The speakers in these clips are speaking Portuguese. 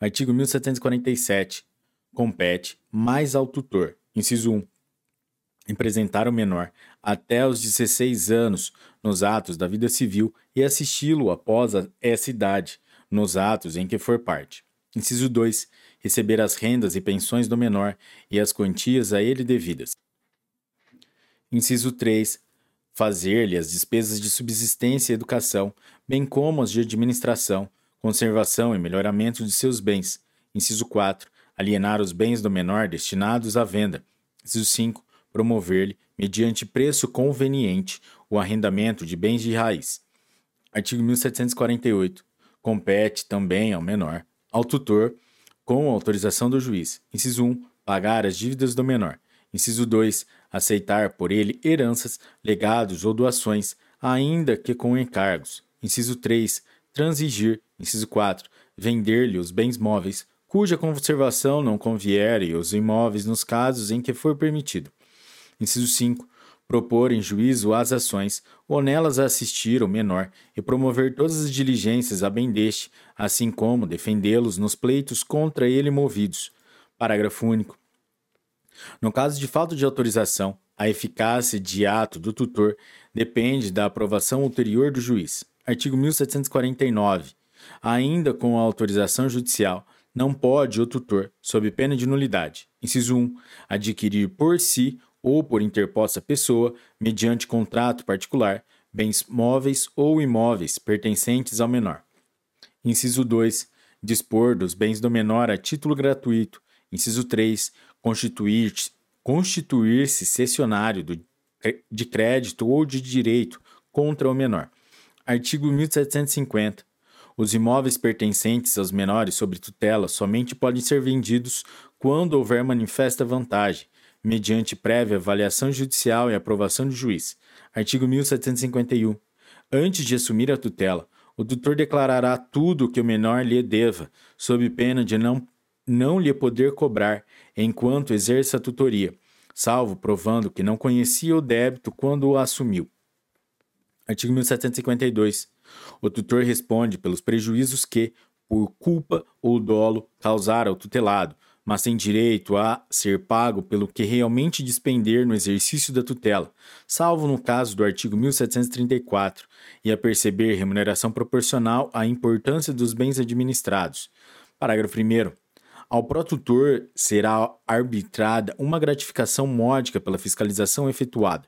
Artigo 1747. Compete mais ao tutor, inciso 1, representar o menor até os 16 anos nos atos da vida civil e assisti-lo após essa idade nos atos em que for parte. Inciso 2. Receber as rendas e pensões do menor e as quantias a ele devidas. Inciso 3. Fazer-lhe as despesas de subsistência e educação, bem como as de administração, conservação e melhoramento de seus bens. Inciso 4. Alienar os bens do menor destinados à venda. Inciso 5. Promover-lhe, mediante preço conveniente, o arrendamento de bens de raiz. Artigo 1748. Compete também ao menor, ao tutor, com autorização do juiz. Inciso 1. Pagar as dívidas do menor. Inciso 2. Aceitar por ele heranças, legados ou doações, ainda que com encargos. Inciso 3 transigir, inciso 4, vender-lhe os bens móveis, cuja conservação não convier e os imóveis nos casos em que for permitido. Inciso 5, propor em juízo as ações, ou nelas assistir o menor, e promover todas as diligências a bem deste, assim como defendê-los nos pleitos contra ele movidos. Parágrafo único. No caso de falta de autorização, a eficácia de ato do tutor depende da aprovação ulterior do juiz. Artigo 1749. Ainda com a autorização judicial, não pode o tutor, sob pena de nulidade, inciso 1, adquirir por si ou por interposta pessoa, mediante contrato particular, bens móveis ou imóveis pertencentes ao menor. Inciso 2, dispor dos bens do menor a título gratuito. Inciso 3, constituir-se constituir cessionário do, de crédito ou de direito contra o menor. Artigo 1750. Os imóveis pertencentes aos menores sob tutela somente podem ser vendidos quando houver manifesta vantagem, mediante prévia avaliação judicial e aprovação do juiz. Artigo 1751. Antes de assumir a tutela, o tutor declarará tudo o que o menor lhe deva, sob pena de não, não lhe poder cobrar enquanto exerça a tutoria, salvo provando que não conhecia o débito quando o assumiu. Artigo 1752. O tutor responde pelos prejuízos que, por culpa ou dolo, causar ao tutelado, mas tem direito a ser pago pelo que realmente despender no exercício da tutela, salvo no caso do artigo 1734, e a perceber remuneração proporcional à importância dos bens administrados. Parágrafo 1. Ao protutor será arbitrada uma gratificação módica pela fiscalização efetuada.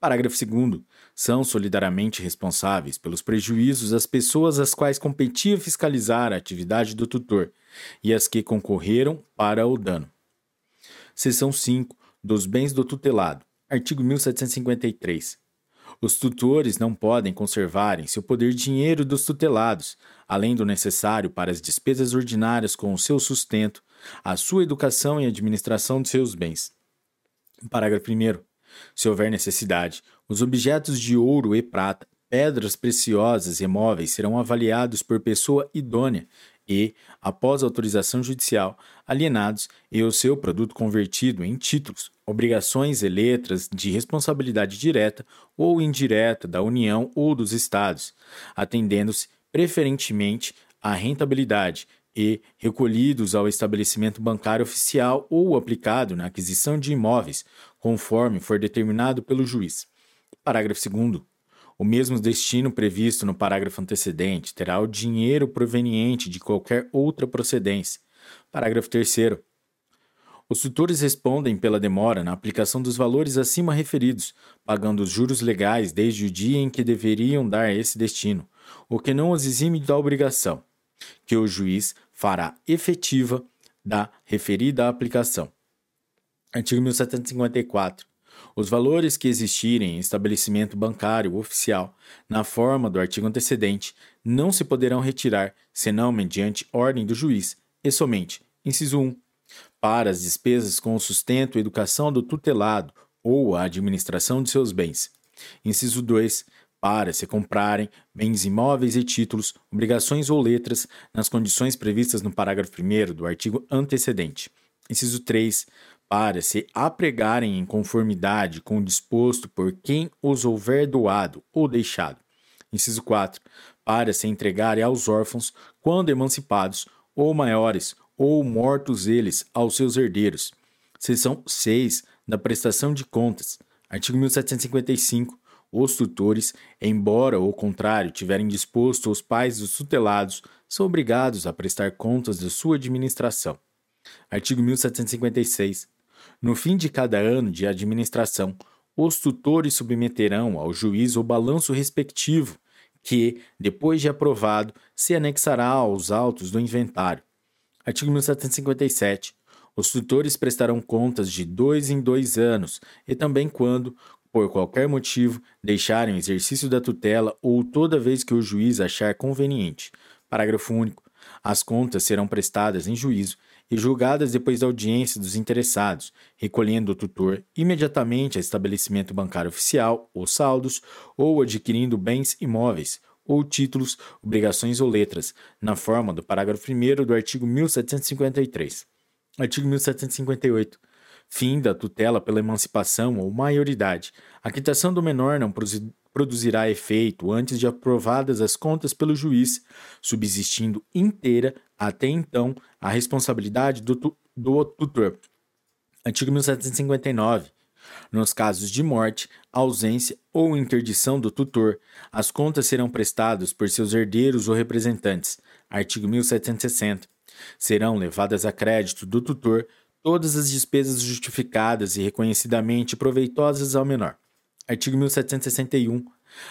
Parágrafo 2 são solidariamente responsáveis pelos prejuízos as pessoas às quais competia fiscalizar a atividade do tutor e as que concorreram para o dano. Seção 5 dos bens do tutelado. Artigo 1753. Os tutores não podem conservar em seu poder dinheiro dos tutelados, além do necessário para as despesas ordinárias com o seu sustento, a sua educação e administração de seus bens. Parágrafo 1. Se houver necessidade, os objetos de ouro e prata, pedras preciosas e móveis serão avaliados por pessoa idônea e, após autorização judicial, alienados e o seu produto convertido em títulos, obrigações e letras de responsabilidade direta ou indireta da União ou dos Estados, atendendo-se preferentemente à rentabilidade e recolhidos ao estabelecimento bancário oficial ou aplicado na aquisição de imóveis, conforme for determinado pelo juiz. Parágrafo 2. O mesmo destino previsto no parágrafo antecedente terá o dinheiro proveniente de qualquer outra procedência. Parágrafo 3. Os tutores respondem pela demora na aplicação dos valores acima referidos, pagando os juros legais desde o dia em que deveriam dar esse destino, o que não os exime da obrigação que o juiz fará efetiva da referida aplicação. Artigo 1754. Os valores que existirem em estabelecimento bancário oficial, na forma do artigo antecedente, não se poderão retirar, senão mediante ordem do juiz, e somente, inciso 1, para as despesas com o sustento e educação do tutelado ou a administração de seus bens. Inciso 2, para se comprarem bens imóveis e títulos, obrigações ou letras, nas condições previstas no parágrafo 1 do artigo antecedente. Inciso 3. Para se apregarem em conformidade com o disposto por quem os houver doado ou deixado. Inciso 4. Para se entregarem aos órfãos, quando emancipados, ou maiores, ou mortos eles, aos seus herdeiros. Seção 6 da prestação de contas. Artigo 1755. Os tutores, embora ao contrário tiverem disposto os pais dos tutelados, são obrigados a prestar contas de sua administração. Artigo 1756. No fim de cada ano de administração, os tutores submeterão ao juiz o balanço respectivo, que, depois de aprovado, se anexará aos autos do inventário. Artigo 1757. Os tutores prestarão contas de dois em dois anos e também quando, por qualquer motivo, deixarem o exercício da tutela ou toda vez que o juiz achar conveniente. Parágrafo único. As contas serão prestadas em juízo e julgadas depois da audiência dos interessados, recolhendo o tutor imediatamente a estabelecimento bancário oficial ou saldos, ou adquirindo bens imóveis, ou títulos, obrigações ou letras, na forma do parágrafo 1 do artigo 1753. Artigo 1758. Fim da tutela pela emancipação ou maioridade. A quitação do menor não produzirá efeito antes de aprovadas as contas pelo juiz, subsistindo inteira até então a responsabilidade do, tu, do tutor. Artigo 1759. Nos casos de morte, ausência ou interdição do tutor, as contas serão prestadas por seus herdeiros ou representantes. Artigo 1760. Serão levadas a crédito do tutor todas as despesas justificadas e reconhecidamente proveitosas ao menor. Artigo 1761.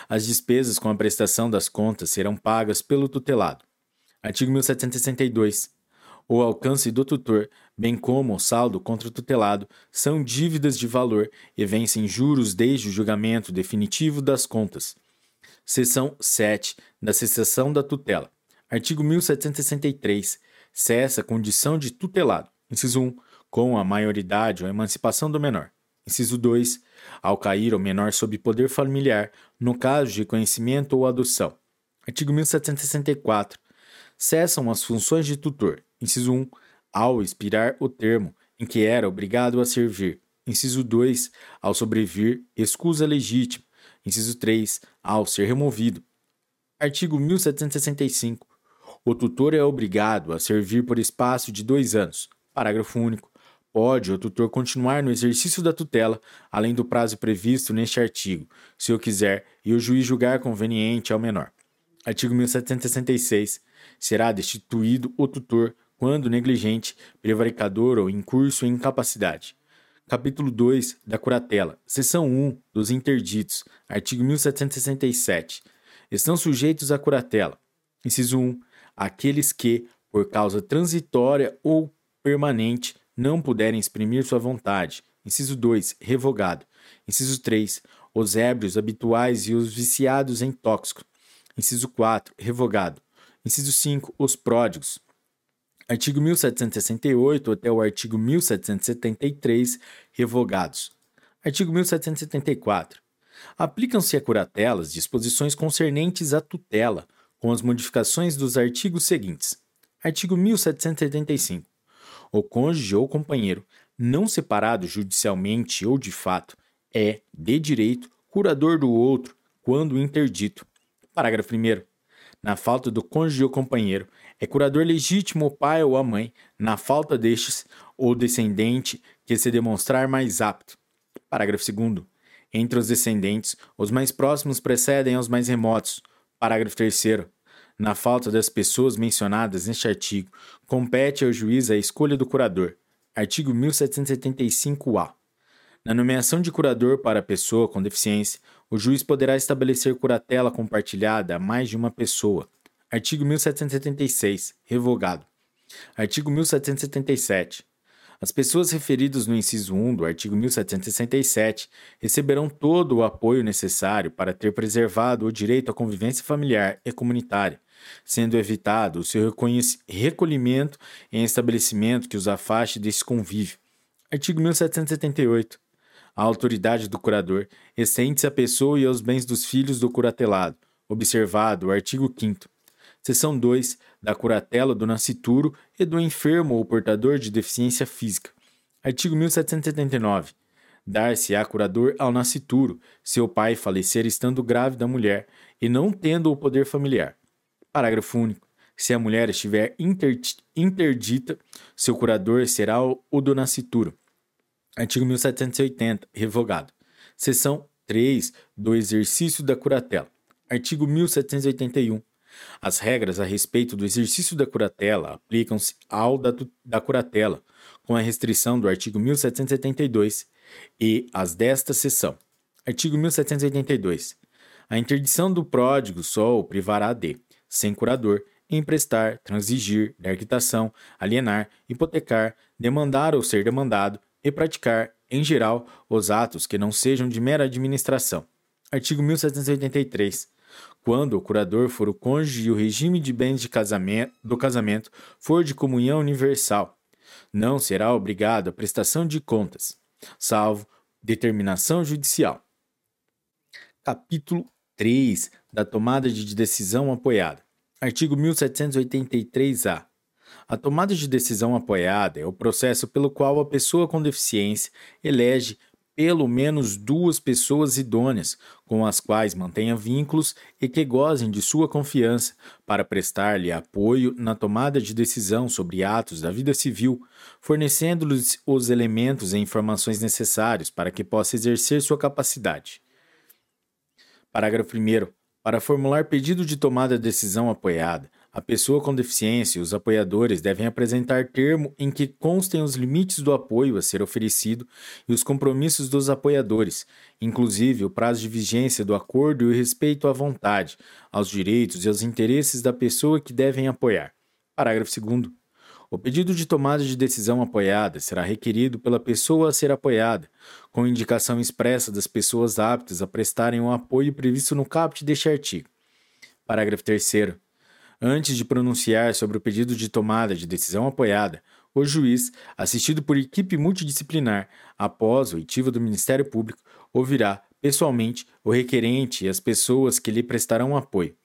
As despesas com a prestação das contas serão pagas pelo tutelado. Artigo 1762. O alcance do tutor, bem como o saldo contra o tutelado, são dívidas de valor e vencem juros desde o julgamento definitivo das contas. Seção 7 da cessação da tutela. Artigo 1763. Cessa a condição de tutelado. Inciso 1. Com a maioridade ou emancipação do menor. Inciso 2. Ao cair o menor sob poder familiar, no caso de reconhecimento ou adoção. Artigo 1764 cessam as funções de tutor. Inciso 1. Ao expirar o termo em que era obrigado a servir. Inciso 2. Ao sobrevir escusa legítima. Inciso 3. Ao ser removido. Artigo 1765. O tutor é obrigado a servir por espaço de dois anos. Parágrafo único. Pode o tutor continuar no exercício da tutela, além do prazo previsto neste artigo, se o quiser e o juiz julgar conveniente ao menor. Artigo 1766 será destituído o tutor quando negligente, prevaricador ou incurso em incapacidade. Capítulo 2 da curatela, seção 1 dos interditos, artigo 1767. Estão sujeitos à curatela. Inciso 1. Aqueles que, por causa transitória ou permanente, não puderem exprimir sua vontade. Inciso 2. Revogado. Inciso 3. Os ébrios habituais e os viciados em tóxicos. Inciso 4. Revogado. Inciso 5. Os pródigos. Artigo 1768 até o artigo 1773, revogados. Artigo 1774. Aplicam-se a curatelas disposições concernentes à tutela, com as modificações dos artigos seguintes. Artigo 1775. O cônjuge ou companheiro, não separado judicialmente ou de fato, é, de direito, curador do outro, quando interdito. Parágrafo 1. Na falta do cônjuge ou companheiro, é curador legítimo o pai ou a mãe, na falta destes, ou descendente que se demonstrar mais apto. Parágrafo 2. Entre os descendentes, os mais próximos precedem aos mais remotos. Parágrafo 3. Na falta das pessoas mencionadas neste artigo, compete ao juiz a escolha do curador. Artigo 1775-A. Na nomeação de curador para pessoa com deficiência, o juiz poderá estabelecer curatela compartilhada a mais de uma pessoa. Artigo 1776, revogado. Artigo 1777. As pessoas referidas no inciso 1 do artigo 1767 receberão todo o apoio necessário para ter preservado o direito à convivência familiar e comunitária, sendo evitado o seu recolhimento em estabelecimento que os afaste desse convívio. Artigo 1778. A autoridade do curador estende-se à pessoa e aos bens dos filhos do curatelado, observado o artigo 5 Seção 2 da curatela do nascituro e do enfermo ou portador de deficiência física. Artigo 1779. Dar-se-á curador ao nascituro, se o pai falecer estando grávida a mulher e não tendo o poder familiar. Parágrafo único. Se a mulher estiver interdita, seu curador será o do nascituro. Artigo 1780, revogado. Seção 3 do exercício da curatela. Artigo 1781. As regras a respeito do exercício da curatela aplicam-se ao da, da curatela, com a restrição do artigo 1772 e as desta seção. Artigo 1782. A interdição do pródigo só o privará de, sem curador, emprestar, transigir, dar quitação, alienar, hipotecar, demandar ou ser demandado e praticar, em geral, os atos que não sejam de mera administração. Artigo 1783. Quando o curador for o cônjuge e o regime de bens de casamento, do casamento for de comunhão universal, não será obrigado à prestação de contas, salvo determinação judicial. Capítulo 3 da tomada de decisão apoiada. Artigo 1783-A. A tomada de decisão apoiada é o processo pelo qual a pessoa com deficiência elege pelo menos duas pessoas idôneas com as quais mantenha vínculos e que gozem de sua confiança para prestar-lhe apoio na tomada de decisão sobre atos da vida civil, fornecendo-lhes os elementos e informações necessários para que possa exercer sua capacidade. Parágrafo 1. Para formular pedido de tomada de decisão apoiada, a pessoa com deficiência e os apoiadores devem apresentar termo em que constem os limites do apoio a ser oferecido e os compromissos dos apoiadores, inclusive o prazo de vigência do acordo e o respeito à vontade, aos direitos e aos interesses da pessoa que devem apoiar. Parágrafo 2. O pedido de tomada de decisão apoiada será requerido pela pessoa a ser apoiada, com indicação expressa das pessoas aptas a prestarem o apoio previsto no caput deste artigo. Parágrafo 3. Antes de pronunciar sobre o pedido de tomada de decisão apoiada, o juiz, assistido por equipe multidisciplinar, após o oitiva do Ministério Público, ouvirá pessoalmente o requerente e as pessoas que lhe prestarão apoio.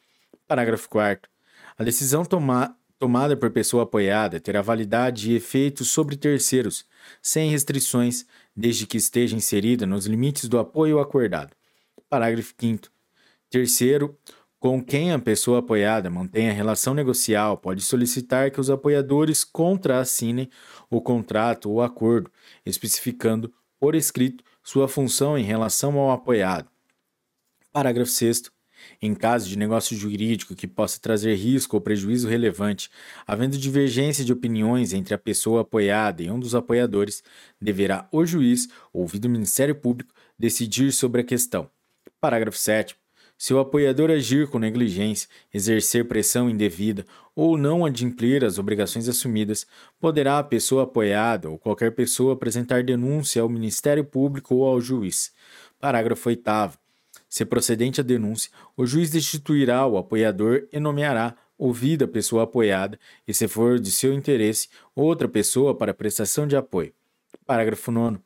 Parágrafo 4. A decisão tomada tomada por pessoa apoiada terá validade e efeito sobre terceiros, sem restrições, desde que esteja inserida nos limites do apoio acordado. Parágrafo 5. Terceiro, com quem a pessoa apoiada mantenha relação negocial, pode solicitar que os apoiadores contrassinem o contrato ou acordo, especificando por escrito sua função em relação ao apoiado. Parágrafo 6. Em caso de negócio jurídico que possa trazer risco ou prejuízo relevante, havendo divergência de opiniões entre a pessoa apoiada e um dos apoiadores, deverá o juiz, ouvido o Ministério Público, decidir sobre a questão. Parágrafo 7. Se o apoiador agir com negligência, exercer pressão indevida ou não adimplir as obrigações assumidas, poderá a pessoa apoiada ou qualquer pessoa apresentar denúncia ao Ministério Público ou ao juiz. Parágrafo 8. Se procedente a denúncia, o juiz destituirá o apoiador e nomeará, ouvida a pessoa apoiada, e se for de seu interesse, outra pessoa para prestação de apoio. Parágrafo 9.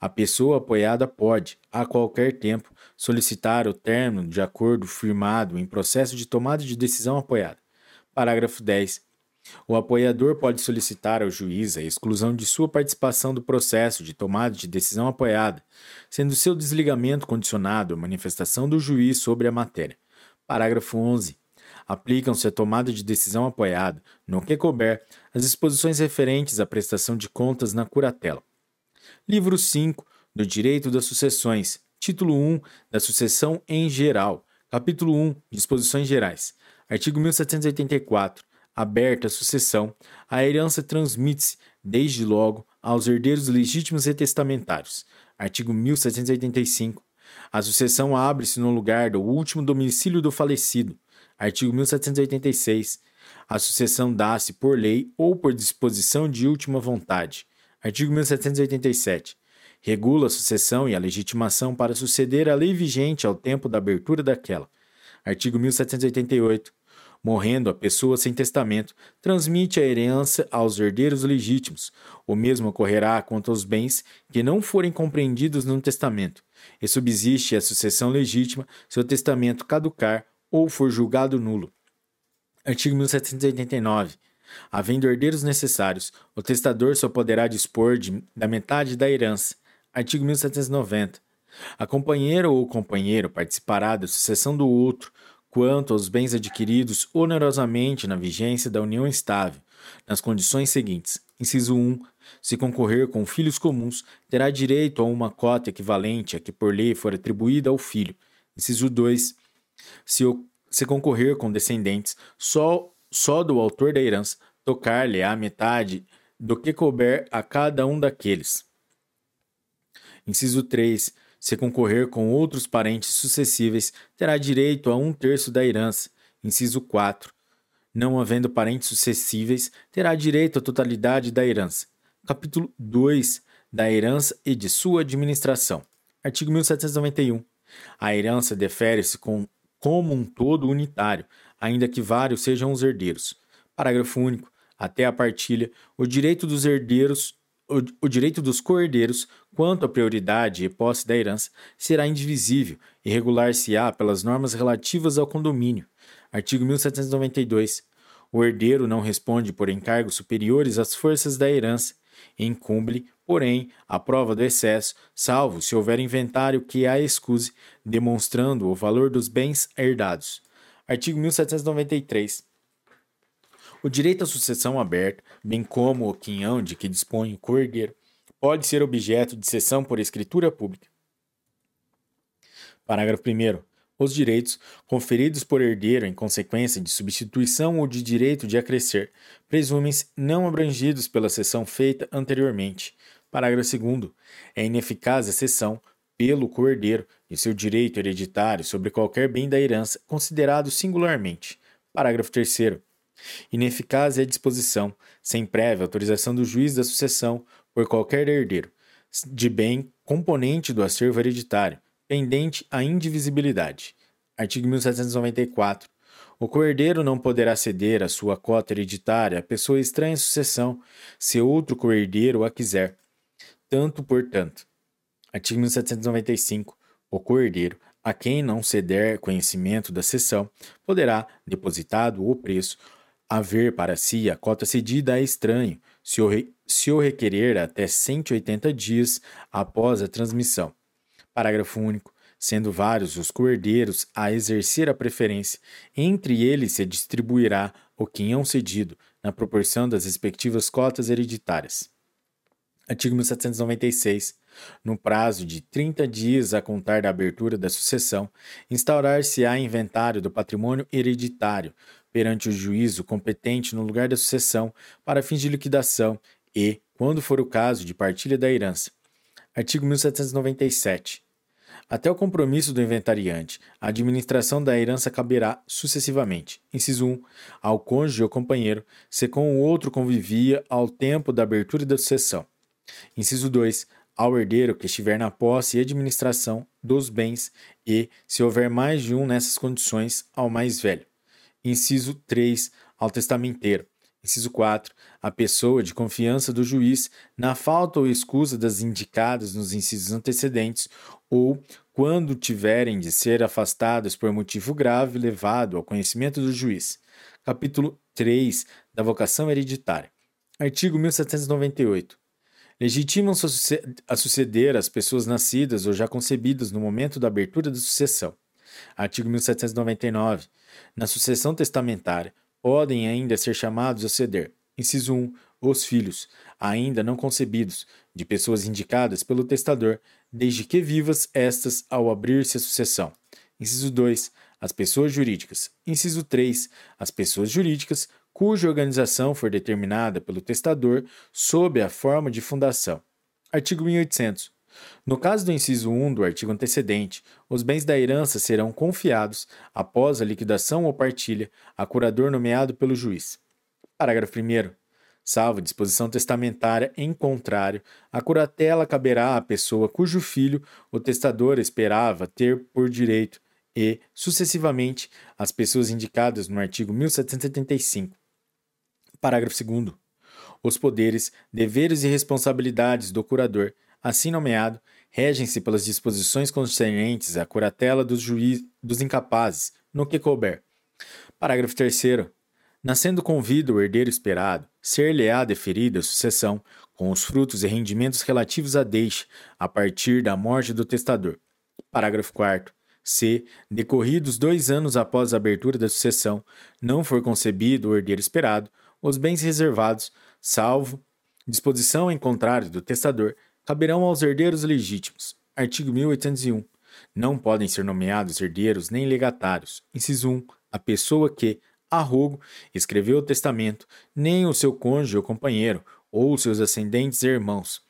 A pessoa apoiada pode, a qualquer tempo, solicitar o término de acordo firmado em processo de tomada de decisão apoiada. Parágrafo 10. O apoiador pode solicitar ao juiz a exclusão de sua participação do processo de tomada de decisão apoiada, sendo seu desligamento condicionado à manifestação do juiz sobre a matéria. Parágrafo 11. Aplicam-se à tomada de decisão apoiada, no que couber, as disposições referentes à prestação de contas na curatela. Livro 5 do Direito das Sucessões, Título 1 da Sucessão em Geral, Capítulo 1 Disposições Gerais, Artigo 1784 aberta a sucessão, a herança transmite-se, desde logo, aos herdeiros legítimos e testamentários. Artigo 1785. A sucessão abre-se no lugar do último domicílio do falecido. Artigo 1786. A sucessão dá-se por lei ou por disposição de última vontade. Artigo 1787. Regula a sucessão e a legitimação para suceder a lei vigente ao tempo da abertura daquela. Artigo 1788 morrendo a pessoa sem testamento, transmite a herança aos herdeiros legítimos. O mesmo ocorrerá quanto aos bens que não forem compreendidos no testamento, e subsiste a sucessão legítima se o testamento caducar ou for julgado nulo. Artigo 1789. Havendo herdeiros necessários, o testador só poderá dispor de, da metade da herança. Artigo 1790. A companheira ou o companheiro participará da sucessão do outro, quanto aos bens adquiridos onerosamente na vigência da união estável, nas condições seguintes. Inciso 1. Se concorrer com filhos comuns, terá direito a uma cota equivalente a que por lei for atribuída ao filho. Inciso 2. Se, se concorrer com descendentes, só, só do autor da herança, tocar-lhe a metade do que couber a cada um daqueles. Inciso 3. Se concorrer com outros parentes sucessíveis, terá direito a um terço da herança. Inciso 4. Não havendo parentes sucessíveis, terá direito à totalidade da herança. Capítulo 2 da herança e de sua administração. Artigo 1791. A herança defere-se com, como um todo unitário, ainda que vários sejam os herdeiros. Parágrafo único. Até a partilha, o direito dos herdeiros o, direito dos coerdeiros quanto à prioridade e posse da herança será indivisível e regular-se-á pelas normas relativas ao condomínio. Artigo 1792. O herdeiro não responde por encargos superiores às forças da herança. Incumbe, porém, a prova do excesso, salvo se houver inventário que a excuse, demonstrando o valor dos bens herdados. Artigo 1793. O direito à sucessão aberta, bem como o quinhão de que dispõe o cordeiro, pode ser objeto de cessão por escritura pública. Parágrafo 1. Os direitos conferidos por herdeiro em consequência de substituição ou de direito de acrescer presumem-se não abrangidos pela cessão feita anteriormente. Parágrafo 2. É ineficaz a cessão pelo cordeiro de seu direito hereditário sobre qualquer bem da herança considerado singularmente. Parágrafo 3. Ineficaz é a disposição, sem prévia autorização do juiz da sucessão, por qualquer herdeiro, de bem componente do acervo hereditário, pendente à indivisibilidade. Artigo 1794. O coerdeiro não poderá ceder a sua cota hereditária a pessoa estranha em sucessão, se outro coerdeiro a quiser. Tanto, portanto. Artigo 1795. O coerdeiro, a quem não ceder conhecimento da cessão, poderá, depositado o preço, haver para si a cota cedida a estranho, se o, re, se o requerer até 180 dias após a transmissão. Parágrafo único. Sendo vários os coerdeiros a exercer a preferência, entre eles se distribuirá o quinhão cedido, na proporção das respectivas cotas hereditárias. Artigo 1796. No prazo de 30 dias a contar da abertura da sucessão, instaurar-se-á inventário do patrimônio hereditário, perante o juízo competente no lugar da sucessão para fins de liquidação e, quando for o caso, de partilha da herança. Artigo 1797. Até o compromisso do inventariante, a administração da herança caberá sucessivamente. Inciso 1. Ao cônjuge ou companheiro, se com o outro convivia ao tempo da abertura da sucessão. Inciso 2. Ao herdeiro que estiver na posse e administração dos bens e, se houver mais de um nessas condições, ao mais velho. Inciso 3. Ao testamenteiro. Inciso 4. A pessoa de confiança do juiz, na falta ou escusa das indicadas nos incisos antecedentes, ou quando tiverem de ser afastadas por motivo grave levado ao conhecimento do juiz. Capítulo 3 da vocação hereditária. Artigo 1798. Legitimam-se a suceder as pessoas nascidas ou já concebidas no momento da abertura da sucessão. Artigo 1799. Na sucessão testamentária, podem ainda ser chamados a ceder. Inciso 1. Os filhos, ainda não concebidos, de pessoas indicadas pelo testador, desde que vivas estas ao abrir-se a sucessão. Inciso 2. As pessoas jurídicas. Inciso 3. As pessoas jurídicas cuja organização for determinada pelo testador sob a forma de fundação. Artigo 1800. No caso do inciso 1 do artigo antecedente, os bens da herança serão confiados, após a liquidação ou partilha, a curador nomeado pelo juiz. Parágrafo 1. Salvo disposição testamentária em contrário, a curatela caberá à pessoa cujo filho o testador esperava ter por direito e, sucessivamente, às pessoas indicadas no artigo 1775. Parágrafo 2. Os poderes, deveres e responsabilidades do curador assim nomeado, regem-se pelas disposições concernentes à curatela dos, juiz, dos incapazes, no que couber. Parágrafo 3. Nascendo com vida o herdeiro esperado, ser-lhe-á deferida a sucessão, com os frutos e rendimentos relativos à deixa, a partir da morte do testador. Parágrafo 4. Se, decorridos dois anos após a abertura da sucessão, não for concebido o herdeiro esperado, os bens reservados, salvo disposição em contrário do testador, caberão aos herdeiros legítimos. Artigo 1801. Não podem ser nomeados herdeiros nem legatários. Inciso 1. A pessoa que, a rogo, escreveu o testamento, nem o seu cônjuge ou companheiro, ou seus ascendentes e irmãos.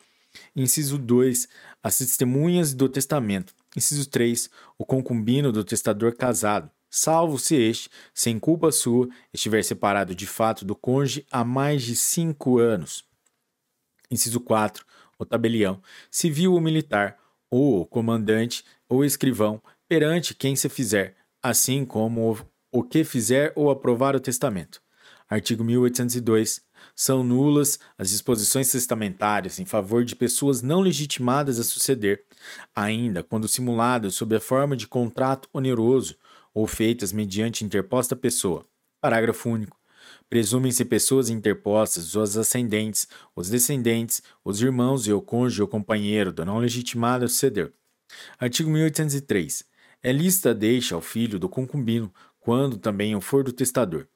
Inciso 2. As testemunhas do testamento. Inciso 3. O concubino do testador casado, salvo se este, sem culpa sua, estiver separado de fato do cônjuge há mais de cinco anos. Inciso 4. O tabelião, civil ou militar, ou o comandante ou escrivão, perante quem se fizer, assim como o que fizer ou aprovar o testamento. Artigo 1802. São nulas as disposições testamentárias em favor de pessoas não legitimadas a suceder, ainda quando simuladas sob a forma de contrato oneroso ou feitas mediante interposta pessoa. Parágrafo único. Presumem-se pessoas interpostas, os ascendentes, os descendentes, os irmãos e o cônjuge ou companheiro do não legitimado a suceder. Artigo 1803. É lista deixa ao filho do concubino, quando também o for do testador.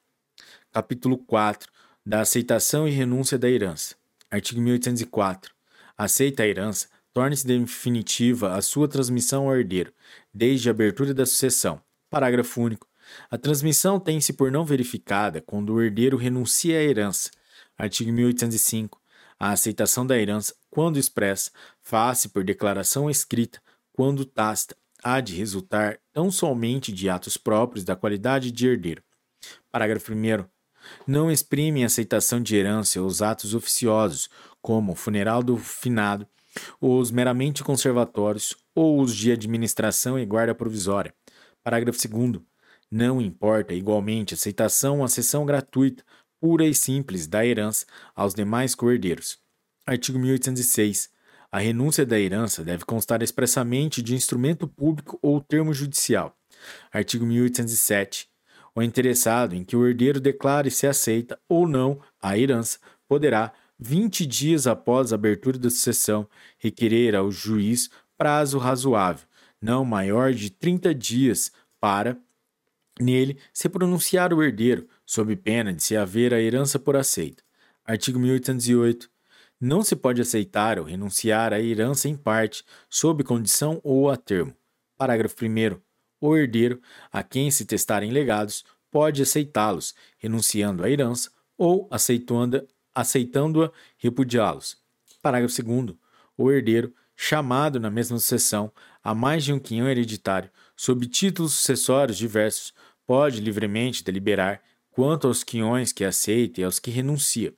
Capítulo 4. Da aceitação e renúncia da herança. Artigo 1804. Aceita a herança, torne-se definitiva a sua transmissão ao herdeiro, desde a abertura da sucessão. Parágrafo único. A transmissão tem-se por não verificada quando o herdeiro renuncia à herança. Artigo 1805. A aceitação da herança, quando expressa, faz-se por declaração escrita, quando tácita, há de resultar tão somente de atos próprios da qualidade de herdeiro. Parágrafo 1. Não exprimem aceitação de herança os atos oficiosos, como o funeral do finado, os meramente conservatórios ou os de administração e guarda provisória. Parágrafo 2. Não importa, igualmente, aceitação ou cessão gratuita, pura e simples, da herança aos demais coerdeiros. Artigo 1806. A renúncia da herança deve constar expressamente de instrumento público ou termo judicial. Artigo 1807. O interessado em que o herdeiro declare se aceita ou não a herança poderá, 20 dias após a abertura da sucessão, requerer ao juiz prazo razoável, não maior de 30 dias, para Nele, se pronunciar o herdeiro, sob pena de se haver a herança por aceita. Artigo 1808. Não se pode aceitar ou renunciar à herança em parte, sob condição ou a termo. Parágrafo 1. O herdeiro, a quem se testarem legados, pode aceitá-los, renunciando à herança, ou aceitando-a, aceitando repudiá-los. Parágrafo 2. O herdeiro, chamado na mesma sucessão a mais de um quinhão hereditário, sob títulos sucessórios diversos, pode livremente deliberar quanto aos quinhões que aceita e aos que renuncia.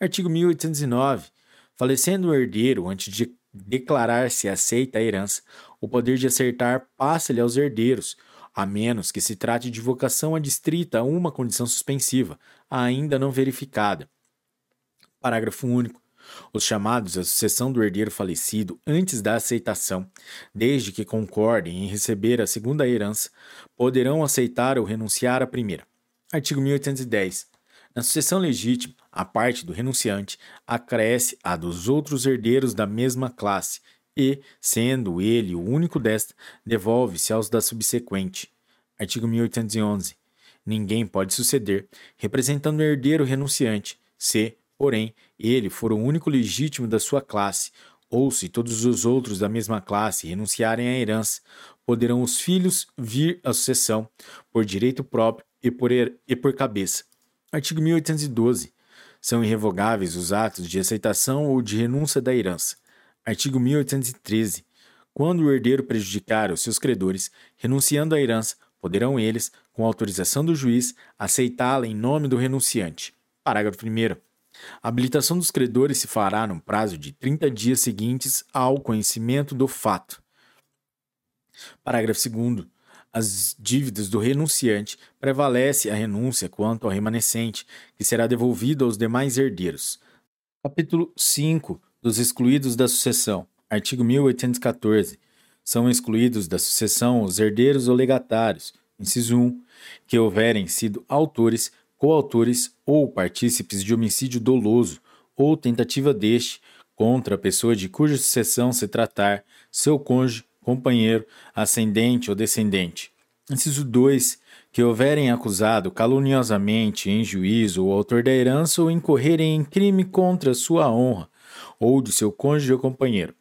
Artigo 1809. Falecendo o herdeiro antes de declarar se aceita a herança, o poder de acertar passa-lhe aos herdeiros, a menos que se trate de vocação adstrita a uma condição suspensiva, ainda não verificada. Parágrafo único. Os chamados à sucessão do herdeiro falecido antes da aceitação, desde que concordem em receber a segunda herança, poderão aceitar ou renunciar à primeira. Artigo 1810. Na sucessão legítima, a parte do renunciante acresce a dos outros herdeiros da mesma classe e, sendo ele o único desta, devolve-se aos da subsequente. Artigo 1811. Ninguém pode suceder, representando o herdeiro renunciante, se, porém, ele for o único legítimo da sua classe, ou se todos os outros da mesma classe renunciarem à herança, poderão os filhos vir à sucessão, por direito próprio e por, er e por cabeça. Artigo 1812. São irrevogáveis os atos de aceitação ou de renúncia da herança. Artigo 1813. Quando o herdeiro prejudicar os seus credores, renunciando à herança, poderão eles, com autorização do juiz, aceitá-la em nome do renunciante. Parágrafo 1. A habilitação dos credores se fará no prazo de 30 dias seguintes ao conhecimento do fato. Parágrafo 2. As dívidas do renunciante prevalece a renúncia quanto ao remanescente, que será devolvido aos demais herdeiros. Capítulo 5 dos excluídos da sucessão. Artigo 1814. São excluídos da sucessão os herdeiros ou legatários. Inciso 1. Que houverem sido autores coautores ou partícipes de homicídio doloso ou tentativa deste contra a pessoa de cuja sucessão se tratar, seu cônjuge, companheiro, ascendente ou descendente. Inciso 2. Que houverem acusado caluniosamente em juízo o autor da herança ou incorrerem em crime contra sua honra ou de seu cônjuge ou companheiro.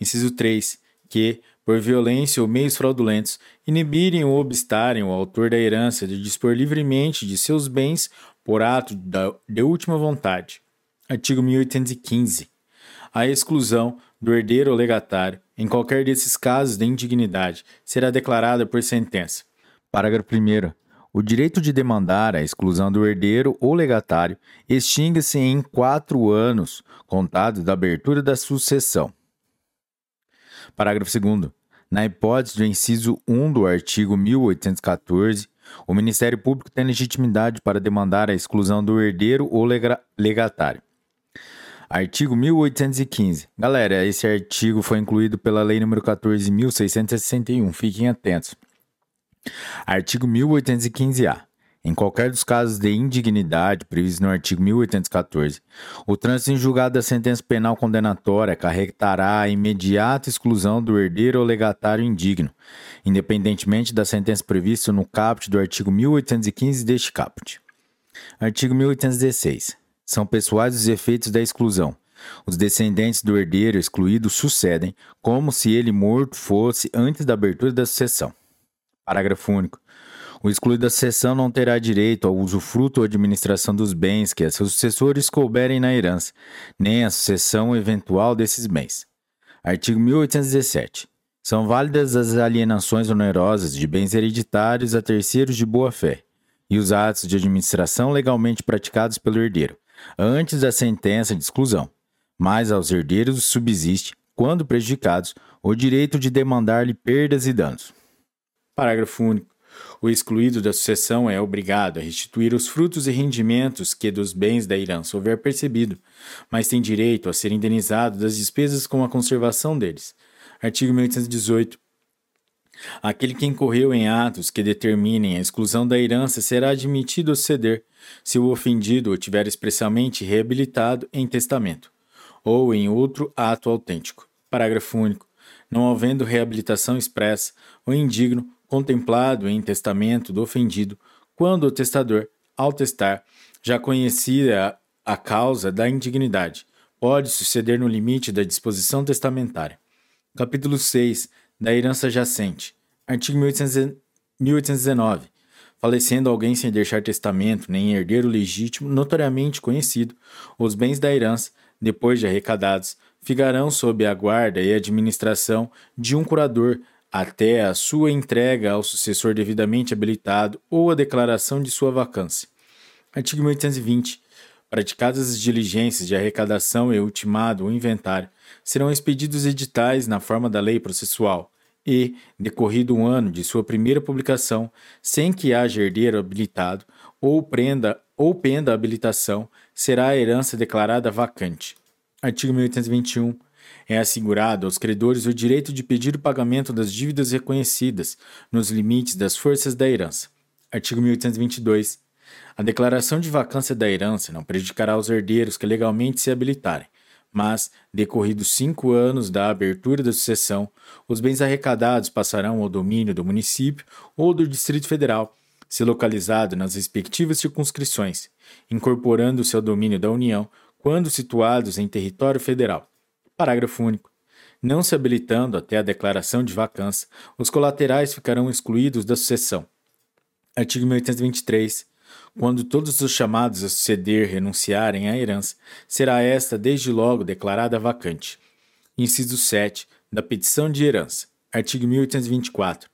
Inciso 3. Que, por violência ou meios fraudulentos, inibirem ou obstarem o autor da herança de dispor livremente de seus bens por ato de última vontade. Artigo 1815. A exclusão do herdeiro ou legatário, em qualquer desses casos de indignidade, será declarada por sentença. Parágrafo 1. O direito de demandar a exclusão do herdeiro ou legatário extingue-se em quatro anos, contados da abertura da sucessão. Parágrafo 2. Na hipótese do inciso 1 do artigo 1814, o Ministério Público tem legitimidade para demandar a exclusão do herdeiro ou legatário. Artigo 1815. Galera, esse artigo foi incluído pela Lei nº 14.661. Fiquem atentos. Artigo 1815-A. Em qualquer dos casos de indignidade previstos no artigo 1814, o trânsito em julgado da sentença penal condenatória acarretará a imediata exclusão do herdeiro ou legatário indigno, independentemente da sentença prevista no caput do artigo 1815 deste caput. Artigo 1816. São pessoais os efeitos da exclusão. Os descendentes do herdeiro excluído sucedem, como se ele morto fosse antes da abertura da sucessão. Parágrafo único. O excluído da sucessão não terá direito ao usufruto ou administração dos bens que a seus sucessores couberem na herança, nem à sucessão eventual desses bens. Artigo 1817. São válidas as alienações onerosas de bens hereditários a terceiros de boa-fé e os atos de administração legalmente praticados pelo herdeiro, antes da sentença de exclusão, mas aos herdeiros subsiste, quando prejudicados, o direito de demandar-lhe perdas e danos. Parágrafo único. O excluído da sucessão é obrigado a restituir os frutos e rendimentos que dos bens da herança houver percebido, mas tem direito a ser indenizado das despesas com a conservação deles. Artigo 1818. Aquele que incorreu em atos que determinem a exclusão da herança será admitido a ceder, se o ofendido o tiver especialmente reabilitado em testamento, ou em outro ato autêntico. Parágrafo único. Não havendo reabilitação expressa, o indigno contemplado em testamento do ofendido, quando o testador, ao testar, já conhecia a causa da indignidade, pode suceder no limite da disposição testamentária. Capítulo 6 da herança jacente. Artigo 1819. Falecendo alguém sem deixar testamento nem herdeiro legítimo notoriamente conhecido, os bens da herança, depois de arrecadados, ficarão sob a guarda e administração de um curador até a sua entrega ao sucessor devidamente habilitado ou a declaração de sua vacância. Artigo 1820. Praticadas as diligências de arrecadação e ultimado o inventário, serão expedidos editais na forma da lei processual e, decorrido um ano de sua primeira publicação, sem que haja herdeiro habilitado ou prenda ou penda a habilitação, será a herança declarada vacante. Artigo 1821 é assegurado aos credores o direito de pedir o pagamento das dívidas reconhecidas nos limites das forças da herança. Artigo 1822. A declaração de vacância da herança não prejudicará os herdeiros que legalmente se habilitarem, mas, decorridos cinco anos da abertura da sucessão, os bens arrecadados passarão ao domínio do município ou do Distrito Federal, se localizado nas respectivas circunscrições, incorporando-se ao domínio da União quando situados em território federal. Parágrafo único. Não se habilitando até a declaração de vacância, os colaterais ficarão excluídos da sucessão. Artigo 1823. Quando todos os chamados a suceder renunciarem à herança, será esta desde logo declarada vacante. Inciso 7 da petição de herança. Artigo 1824.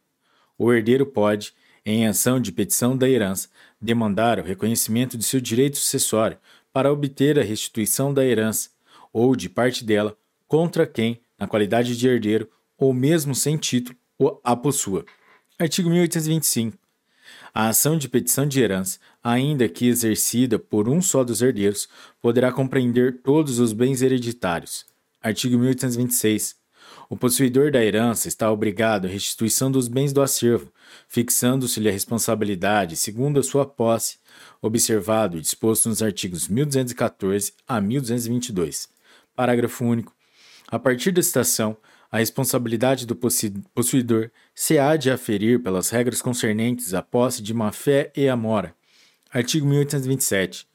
O herdeiro pode, em ação de petição da herança, demandar o reconhecimento de seu direito sucessório para obter a restituição da herança, ou de parte dela, contra quem, na qualidade de herdeiro, ou mesmo sem título, a possua. Artigo 1825. A ação de petição de herança, ainda que exercida por um só dos herdeiros, poderá compreender todos os bens hereditários. Artigo 1826. O possuidor da herança está obrigado à restituição dos bens do acervo, fixando-se-lhe a responsabilidade segundo a sua posse, observado e disposto nos artigos 1214 a 1222. Parágrafo único. A partir da citação, a responsabilidade do possuidor se há de aferir pelas regras concernentes à posse de má-fé e a mora. Artigo 1827.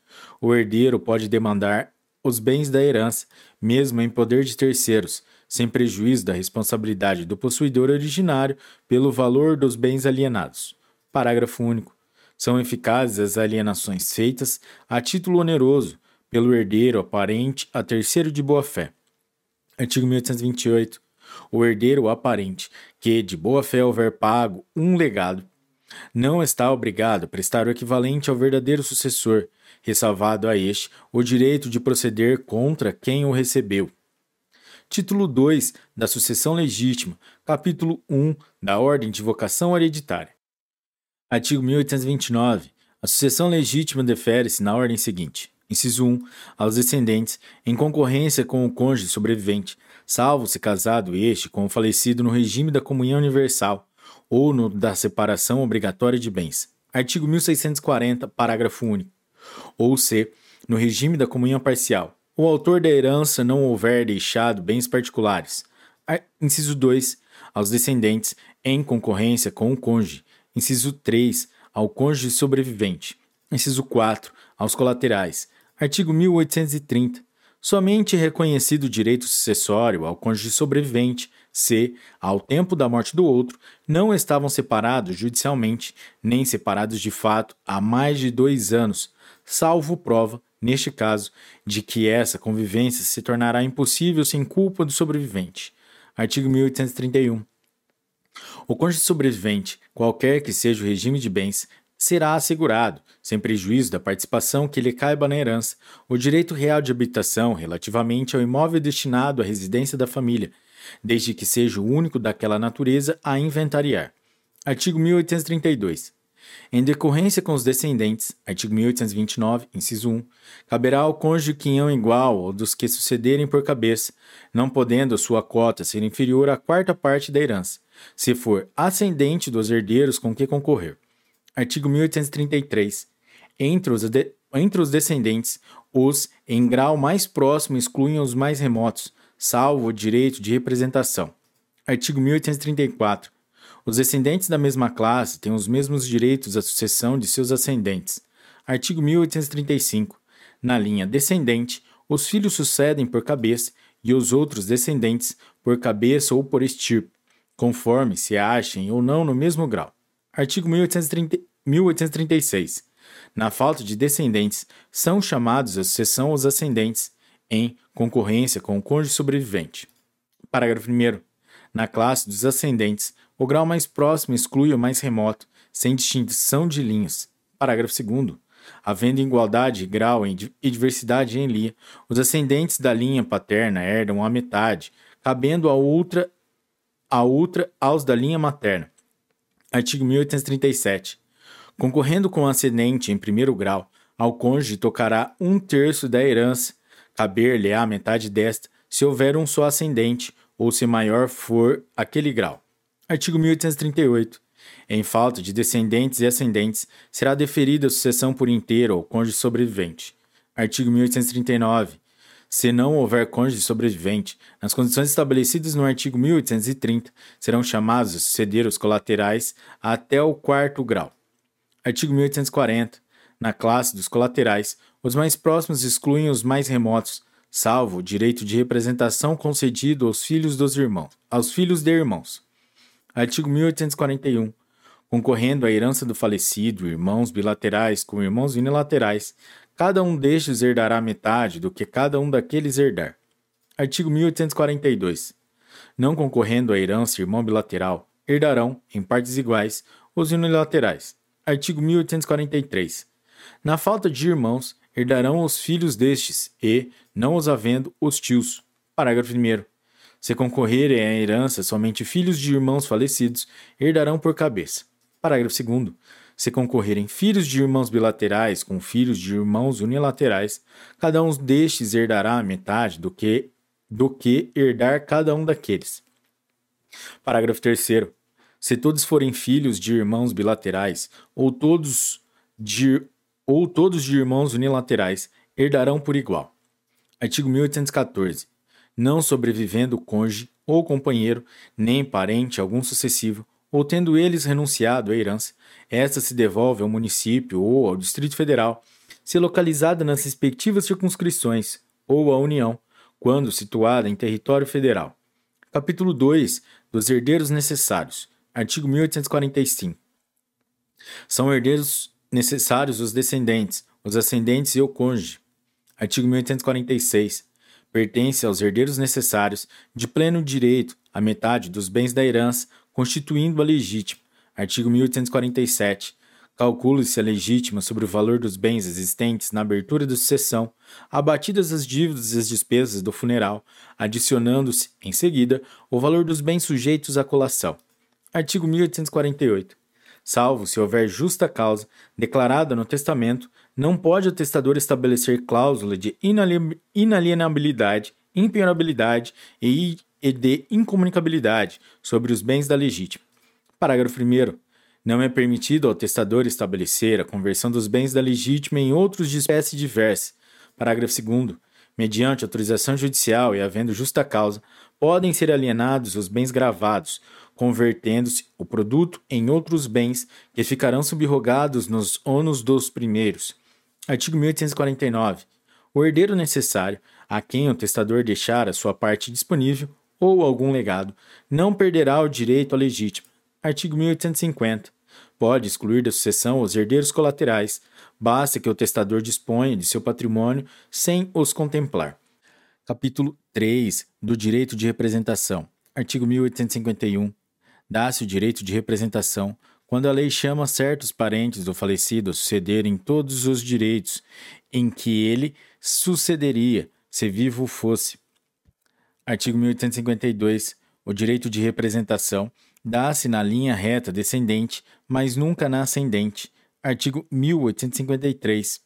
O herdeiro pode demandar os bens da herança, mesmo em poder de terceiros, sem prejuízo da responsabilidade do possuidor originário pelo valor dos bens alienados. Parágrafo único. São eficazes as alienações feitas a título oneroso pelo herdeiro aparente a terceiro de boa-fé. Artigo 1828. O herdeiro aparente que, de boa-fé, houver pago um legado, não está obrigado a prestar o equivalente ao verdadeiro sucessor, ressalvado a este o direito de proceder contra quem o recebeu. Título 2 da Sucessão Legítima, capítulo 1 da Ordem de Vocação Hereditária. Artigo 1829. A sucessão legítima defere-se na ordem seguinte: Inciso 1. Aos descendentes, em concorrência com o cônjuge sobrevivente, salvo se casado este com o falecido no regime da comunhão universal ou no da separação obrigatória de bens. Artigo 1640, parágrafo único. Ou C. No regime da comunhão parcial, o autor da herança não houver deixado bens particulares. Inciso 2. Aos descendentes, em concorrência com o cônjuge. Inciso 3. Ao cônjuge sobrevivente. Inciso 4. Aos colaterais. Artigo 1830. Somente reconhecido o direito sucessório ao cônjuge sobrevivente se, ao tempo da morte do outro, não estavam separados judicialmente, nem separados de fato há mais de dois anos, salvo prova, neste caso, de que essa convivência se tornará impossível sem culpa do sobrevivente. Artigo 1831. O cônjuge sobrevivente, qualquer que seja o regime de bens, será assegurado, sem prejuízo da participação que lhe caiba na herança, o direito real de habitação relativamente ao imóvel destinado à residência da família, desde que seja o único daquela natureza a inventariar. Artigo 1832. Em decorrência com os descendentes, artigo 1829, inciso 1, caberá ao cônjuge quinhão igual ao dos que sucederem por cabeça, não podendo sua cota ser inferior à quarta parte da herança, se for ascendente dos herdeiros com que concorrer. Artigo 1833. Entre os, de, entre os descendentes, os em grau mais próximo excluem os mais remotos, salvo o direito de representação. Artigo 1834. Os descendentes da mesma classe têm os mesmos direitos à sucessão de seus ascendentes. Artigo 1835. Na linha descendente, os filhos sucedem por cabeça e os outros descendentes por cabeça ou por estirpe, conforme se achem ou não no mesmo grau. Artigo 1830, 1836. Na falta de descendentes, são chamados à sucessão os ascendentes, em concorrência com o cônjuge sobrevivente. Parágrafo 1. Na classe dos ascendentes, o grau mais próximo exclui o mais remoto, sem distinção de linhas. Parágrafo 2. Havendo igualdade de grau e diversidade em linha, os ascendentes da linha paterna herdam a metade, cabendo a outra, a outra aos da linha materna. Artigo 1837. Concorrendo com o ascendente em primeiro grau, ao cônjuge tocará um terço da herança, caber-lhe a metade desta, se houver um só ascendente, ou se maior for aquele grau. Artigo 1838. Em falta de descendentes e ascendentes, será deferida a sucessão por inteiro ao cônjuge sobrevivente. Artigo 1839. Se não houver cônjuge sobrevivente, nas condições estabelecidas no artigo 1830, serão chamados os colaterais até o quarto grau. Artigo 1840. Na classe dos colaterais, os mais próximos excluem os mais remotos, salvo o direito de representação concedido aos filhos dos irmãos, aos filhos de irmãos. Artigo 1841. Concorrendo à herança do falecido, irmãos bilaterais com irmãos unilaterais, Cada um destes herdará metade do que cada um daqueles herdar. Artigo 1842. Não concorrendo à herança irmão bilateral, herdarão, em partes iguais, os unilaterais. Artigo 1843. Na falta de irmãos, herdarão os filhos destes, e, não os havendo, os tios. Parágrafo 1. Se concorrerem à herança somente filhos de irmãos falecidos, herdarão por cabeça. Parágrafo 2. Se concorrerem filhos de irmãos bilaterais com filhos de irmãos unilaterais, cada um destes herdará a metade do que do que herdar cada um daqueles. Parágrafo 3 Se todos forem filhos de irmãos bilaterais ou todos de ou todos de irmãos unilaterais, herdarão por igual. Artigo 1814. não sobrevivendo cônjuge ou companheiro, nem parente algum sucessivo, ou tendo eles renunciado à herança, esta se devolve ao município ou ao Distrito Federal, se localizada nas respectivas circunscrições, ou à União, quando situada em território federal. Capítulo 2 dos herdeiros necessários. Artigo 1845. São herdeiros necessários os descendentes, os ascendentes e o cônjuge. Artigo 1846. Pertence aos herdeiros necessários, de pleno direito, a metade dos bens da herança, constituindo a legítima. Artigo 1847. Calcula-se a legítima sobre o valor dos bens existentes na abertura da sucessão, abatidas as dívidas e as despesas do funeral, adicionando-se, em seguida, o valor dos bens sujeitos à colação. Artigo 1848. Salvo se houver justa causa declarada no testamento, não pode o testador estabelecer cláusula de inalienabilidade, impenhorabilidade e de incomunicabilidade sobre os bens da legítima. Parágrafo 1. Não é permitido ao testador estabelecer a conversão dos bens da legítima em outros de espécie diversa. Parágrafo 2. Mediante autorização judicial e havendo justa causa, podem ser alienados os bens gravados, convertendo-se o produto em outros bens que ficarão subrogados nos ônus dos primeiros. Artigo 1849. O herdeiro necessário, a quem o testador deixar a sua parte disponível ou algum legado, não perderá o direito à legítima Artigo 1850. Pode excluir da sucessão os herdeiros colaterais, basta que o testador disponha de seu patrimônio sem os contemplar. Capítulo 3 do Direito de Representação. Artigo 1851. Dá-se o direito de representação quando a lei chama certos parentes do falecido a sucederem todos os direitos em que ele sucederia se vivo fosse. Artigo 1852. O direito de representação Dá-se na linha reta descendente, mas nunca na ascendente. Artigo 1853.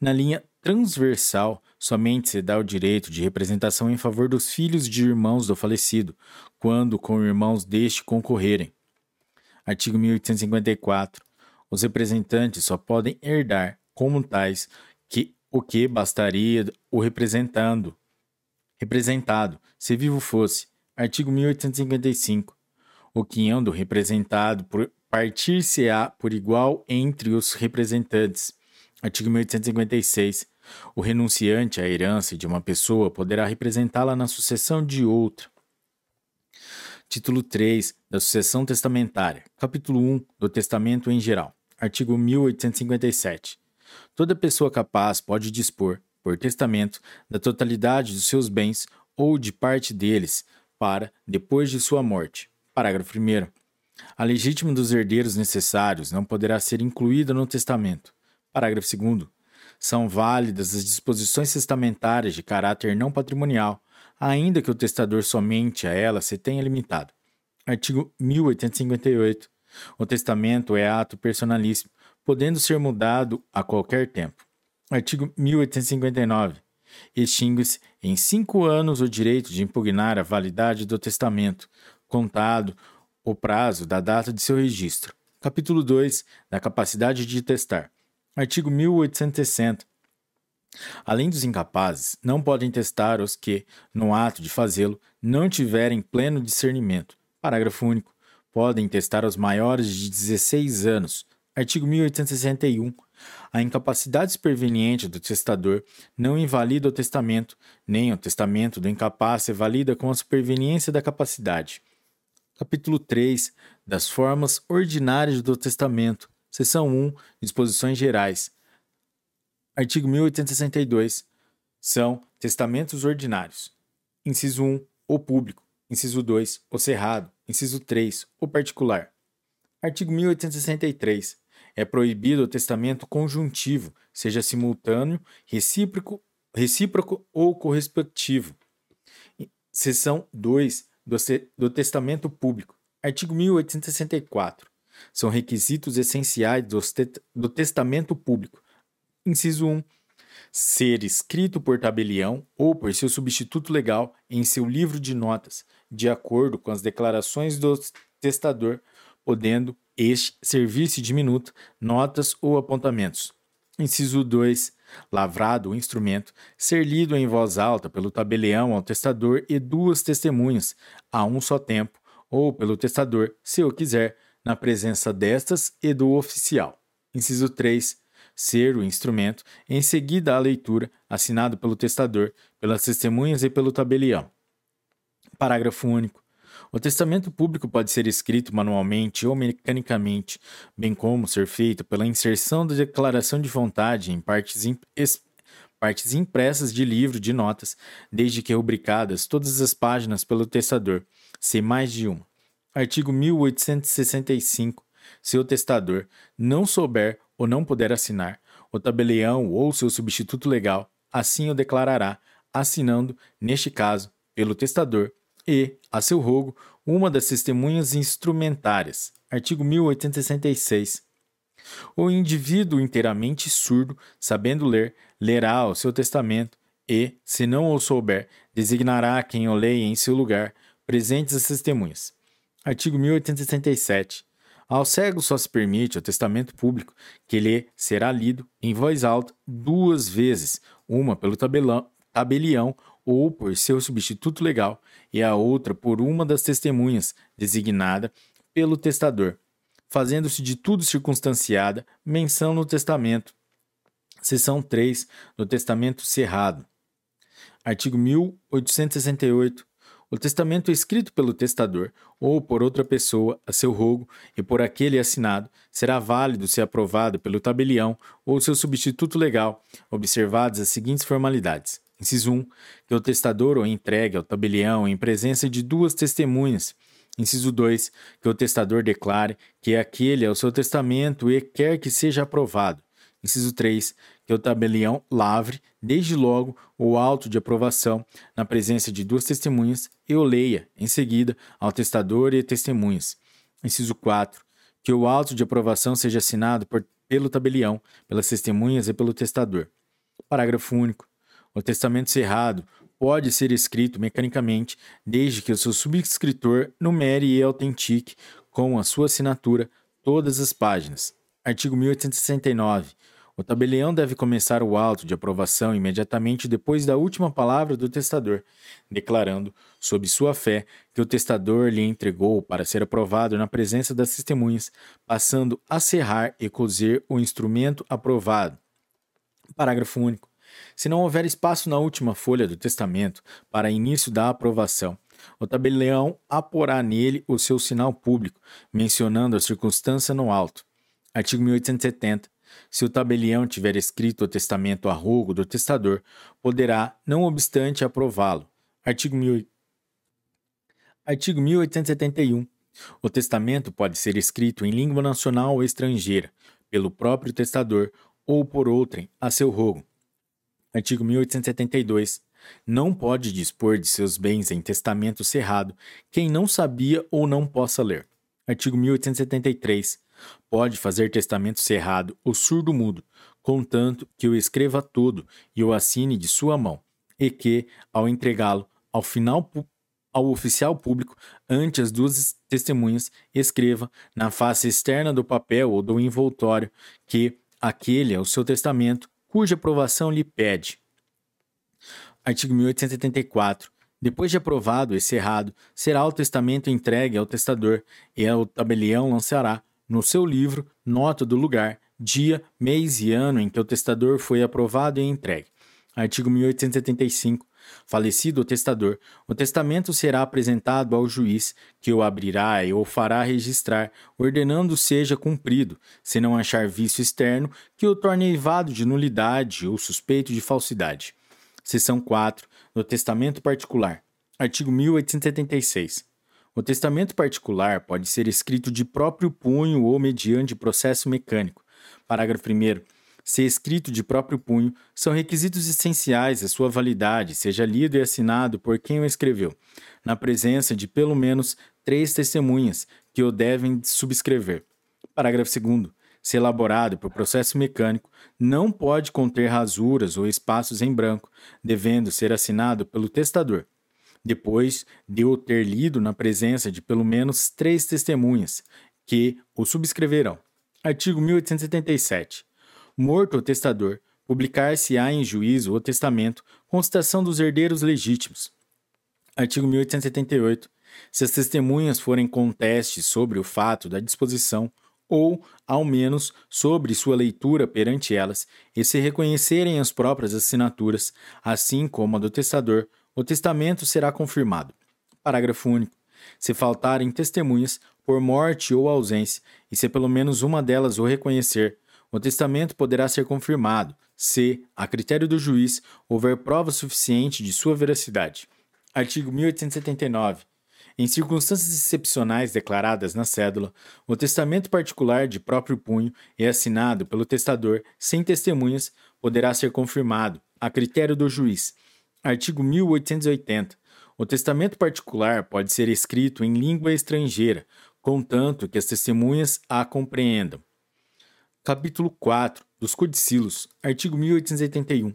Na linha transversal, somente se dá o direito de representação em favor dos filhos de irmãos do falecido, quando com irmãos deste concorrerem. Artigo 1854. Os representantes só podem herdar, como tais, que o que bastaria o representando, representado, se vivo fosse. Artigo 1855 o quinhão do representado por partir-se-á por igual entre os representantes. Artigo 1856. O renunciante à herança de uma pessoa poderá representá-la na sucessão de outra. Título 3 da Sucessão Testamentária. Capítulo 1 do Testamento em geral. Artigo 1857. Toda pessoa capaz pode dispor, por testamento, da totalidade dos seus bens ou de parte deles, para, depois de sua morte, Parágrafo 1. A legítima dos herdeiros necessários não poderá ser incluída no testamento. Parágrafo 2. São válidas as disposições testamentárias de caráter não patrimonial, ainda que o testador somente a ela se tenha limitado. Artigo 1858. O testamento é ato personalíssimo, podendo ser mudado a qualquer tempo. Artigo 1859. Extingue-se em cinco anos o direito de impugnar a validade do testamento, contado o prazo da data de seu registro. Capítulo 2 da capacidade de testar. Artigo 1860. Além dos incapazes, não podem testar os que, no ato de fazê-lo, não tiverem pleno discernimento. Parágrafo único. Podem testar os maiores de 16 anos. Artigo 1861. A incapacidade superveniente do testador não invalida o testamento, nem o testamento do incapaz se valida com a superveniência da capacidade. Capítulo 3 das formas ordinárias do testamento. Seção 1 Disposições gerais. Artigo 1862. São testamentos ordinários. Inciso 1 o público. Inciso 2 o cerrado. Inciso 3 o particular. Artigo 1863. É proibido o testamento conjuntivo, seja simultâneo, recíproco, recíproco ou correspectivo. Seção 2 do, do Testamento Público. Artigo 1864. São requisitos essenciais te, do Testamento Público. Inciso 1. Ser escrito por tabelião ou por seu substituto legal em seu livro de notas, de acordo com as declarações do testador, podendo este servir-se de minuta, notas ou apontamentos. Inciso 2. lavrado o instrumento, ser lido em voz alta pelo tabelião ao testador e duas testemunhas, a um só tempo, ou pelo testador, se o quiser, na presença destas e do oficial. Inciso 3. Ser o instrumento, em seguida a leitura, assinado pelo testador, pelas testemunhas e pelo tabelião. Parágrafo único. O testamento público pode ser escrito manualmente ou mecanicamente, bem como ser feito pela inserção da declaração de vontade em partes, imp partes impressas de livro de notas, desde que rubricadas todas as páginas pelo testador, sem mais de uma. Artigo 1865. Se o testador não souber ou não puder assinar, o tabelião ou seu substituto legal assim o declarará, assinando, neste caso, pelo testador e, a seu rogo, uma das testemunhas instrumentárias. Artigo 1866. O indivíduo inteiramente surdo, sabendo ler, lerá o seu testamento e, se não o souber, designará quem o leia em seu lugar, presentes as testemunhas. Artigo 1867. Ao cego só se permite o testamento público, que lhe será lido em voz alta duas vezes, uma pelo tabelão, tabelião ou por seu substituto legal, e a outra por uma das testemunhas, designada pelo testador, fazendo-se de tudo circunstanciada menção no testamento. Seção 3 do Testamento Cerrado. Artigo 1868. O testamento escrito pelo testador ou por outra pessoa a seu rogo e por aquele assinado será válido se aprovado pelo tabelião ou seu substituto legal, observadas as seguintes formalidades: Inciso 1. Que o testador o entregue ao tabelião em presença de duas testemunhas. Inciso 2. Que o testador declare que aquele é o seu testamento e quer que seja aprovado. Inciso 3. Que o tabelião lavre, desde logo, o auto de aprovação na presença de duas testemunhas e o leia, em seguida, ao testador e testemunhas. Inciso 4. Que o auto de aprovação seja assinado por, pelo tabelião, pelas testemunhas e pelo testador. Parágrafo único. O testamento cerrado pode ser escrito mecanicamente, desde que o seu subscritor numere e autentique com a sua assinatura todas as páginas. Artigo 1869. O tabelião deve começar o auto de aprovação imediatamente depois da última palavra do testador, declarando, sob sua fé, que o testador lhe entregou para ser aprovado na presença das testemunhas, passando a serrar e cozer o instrumento aprovado. Parágrafo único. Se não houver espaço na última folha do testamento para início da aprovação, o tabelião aporá nele o seu sinal público, mencionando a circunstância no alto. Artigo 1870. Se o tabelião tiver escrito o testamento a rogo do testador, poderá, não obstante, aprová-lo. Artigo, mil... Artigo 1871. O testamento pode ser escrito em língua nacional ou estrangeira, pelo próprio testador ou por outrem, a seu rogo. Artigo 1872. Não pode dispor de seus bens em testamento cerrado quem não sabia ou não possa ler. Artigo 1873. Pode fazer testamento cerrado o surdo-mudo, contanto que o escreva todo e o assine de sua mão, e que, ao entregá-lo ao final ao oficial público, ante as duas testemunhas, escreva na face externa do papel ou do envoltório que aquele é o seu testamento cuja aprovação lhe pede. Artigo 1874. Depois de aprovado e cerrado, será o testamento entregue ao testador, e o tabelião lançará, no seu livro, nota do lugar, dia, mês e ano em que o testador foi aprovado e entregue. Artigo 1875. Falecido o testador, o testamento será apresentado ao juiz, que o abrirá e o fará registrar, ordenando seja cumprido, se não achar vício externo que o torne eivado de nulidade ou suspeito de falsidade. Seção 4 do Testamento Particular. Artigo 1876. O testamento particular pode ser escrito de próprio punho ou mediante processo mecânico. Parágrafo 1 ser escrito de próprio punho, são requisitos essenciais à sua validade, seja lido e assinado por quem o escreveu, na presença de pelo menos três testemunhas que o devem subscrever. Parágrafo 2. Se elaborado por processo mecânico, não pode conter rasuras ou espaços em branco, devendo ser assinado pelo testador. Depois de o ter lido na presença de pelo menos três testemunhas, que o subscreverão. Artigo 1877. Morto o testador, Publicar-se-á em juízo o testamento com citação dos herdeiros legítimos. Artigo 1878. Se as testemunhas forem contestes sobre o fato da disposição ou, ao menos, sobre sua leitura perante elas, e se reconhecerem as próprias assinaturas, assim como a do testador, o testamento será confirmado. Parágrafo único. Se faltarem testemunhas, por morte ou ausência, e se pelo menos uma delas o reconhecer, o testamento poderá ser confirmado, se, a critério do juiz, houver prova suficiente de sua veracidade. Artigo 1879. Em circunstâncias excepcionais declaradas na cédula, o testamento particular de próprio punho e assinado pelo testador sem testemunhas poderá ser confirmado, a critério do juiz. Artigo 1880. O testamento particular pode ser escrito em língua estrangeira, contanto que as testemunhas a compreendam. Capítulo 4 dos Codicilos, artigo 1881.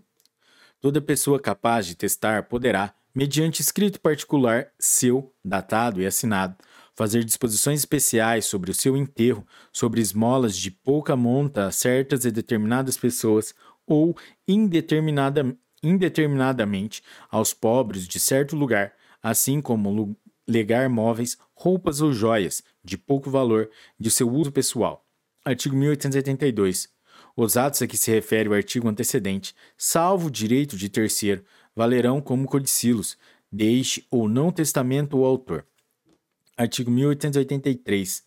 Toda pessoa capaz de testar poderá, mediante escrito particular seu, datado e assinado, fazer disposições especiais sobre o seu enterro, sobre esmolas de pouca monta a certas e determinadas pessoas, ou indeterminada, indeterminadamente aos pobres de certo lugar, assim como legar móveis, roupas ou joias de pouco valor de seu uso pessoal. Artigo 1882. Os atos a que se refere o artigo antecedente, salvo o direito de terceiro, valerão como codicilos, deixe ou não testamento o autor. Artigo 1883.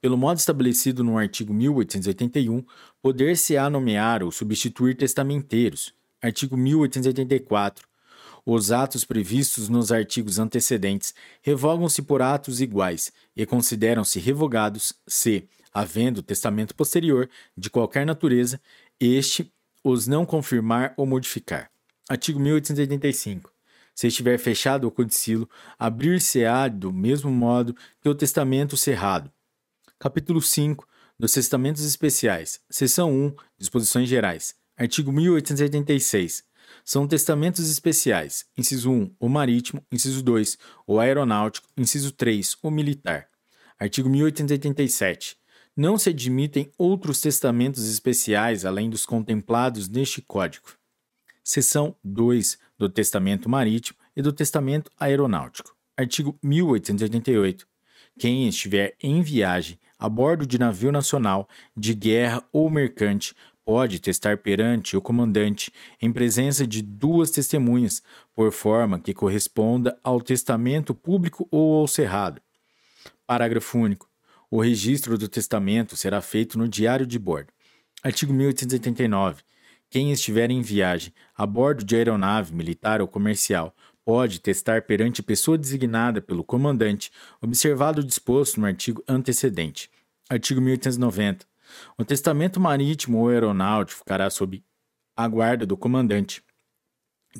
Pelo modo estabelecido no artigo 1881, poder-se-á nomear ou substituir testamenteiros. Artigo 1884. Os atos previstos nos artigos antecedentes revogam-se por atos iguais e consideram-se revogados se, havendo testamento posterior de qualquer natureza, este os não confirmar ou modificar. Artigo 1885. Se estiver fechado o codicilo, abrir-se-á do mesmo modo que o testamento cerrado. Capítulo 5 dos Testamentos Especiais. Seção 1. Disposições Gerais. Artigo 1886. São testamentos especiais. Inciso 1. O marítimo. Inciso 2. O aeronáutico. Inciso 3. O militar. Artigo 1887. Não se admitem outros testamentos especiais além dos contemplados neste Código. Seção 2 do Testamento Marítimo e do Testamento Aeronáutico. Artigo 1888. Quem estiver em viagem a bordo de navio nacional, de guerra ou mercante, pode testar perante o comandante, em presença de duas testemunhas, por forma que corresponda ao testamento público ou ao cerrado. Parágrafo único. O registro do testamento será feito no diário de bordo. Artigo 1889. Quem estiver em viagem a bordo de aeronave militar ou comercial pode testar perante pessoa designada pelo comandante, observado o disposto no artigo antecedente. Artigo 1890. O testamento marítimo ou aeronáutico ficará sob a guarda do comandante,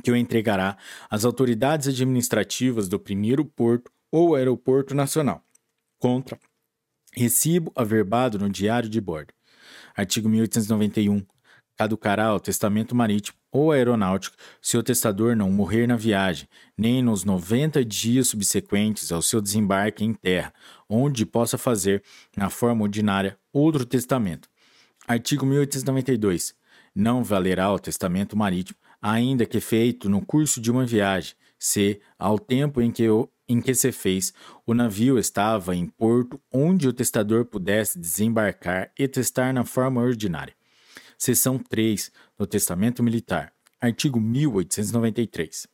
que o entregará às autoridades administrativas do primeiro porto ou aeroporto nacional, contra recibo averbado no diário de bordo. Artigo 1891 caducará o testamento marítimo ou aeronáutico se o testador não morrer na viagem, nem nos 90 dias subsequentes ao seu desembarque em terra, onde possa fazer, na forma ordinária, outro testamento. Artigo 1892. Não valerá o testamento marítimo, ainda que feito no curso de uma viagem, se, ao tempo em que, o, em que se fez, o navio estava em porto onde o testador pudesse desembarcar e testar na forma ordinária. Seção 3 do Testamento Militar, artigo 1893.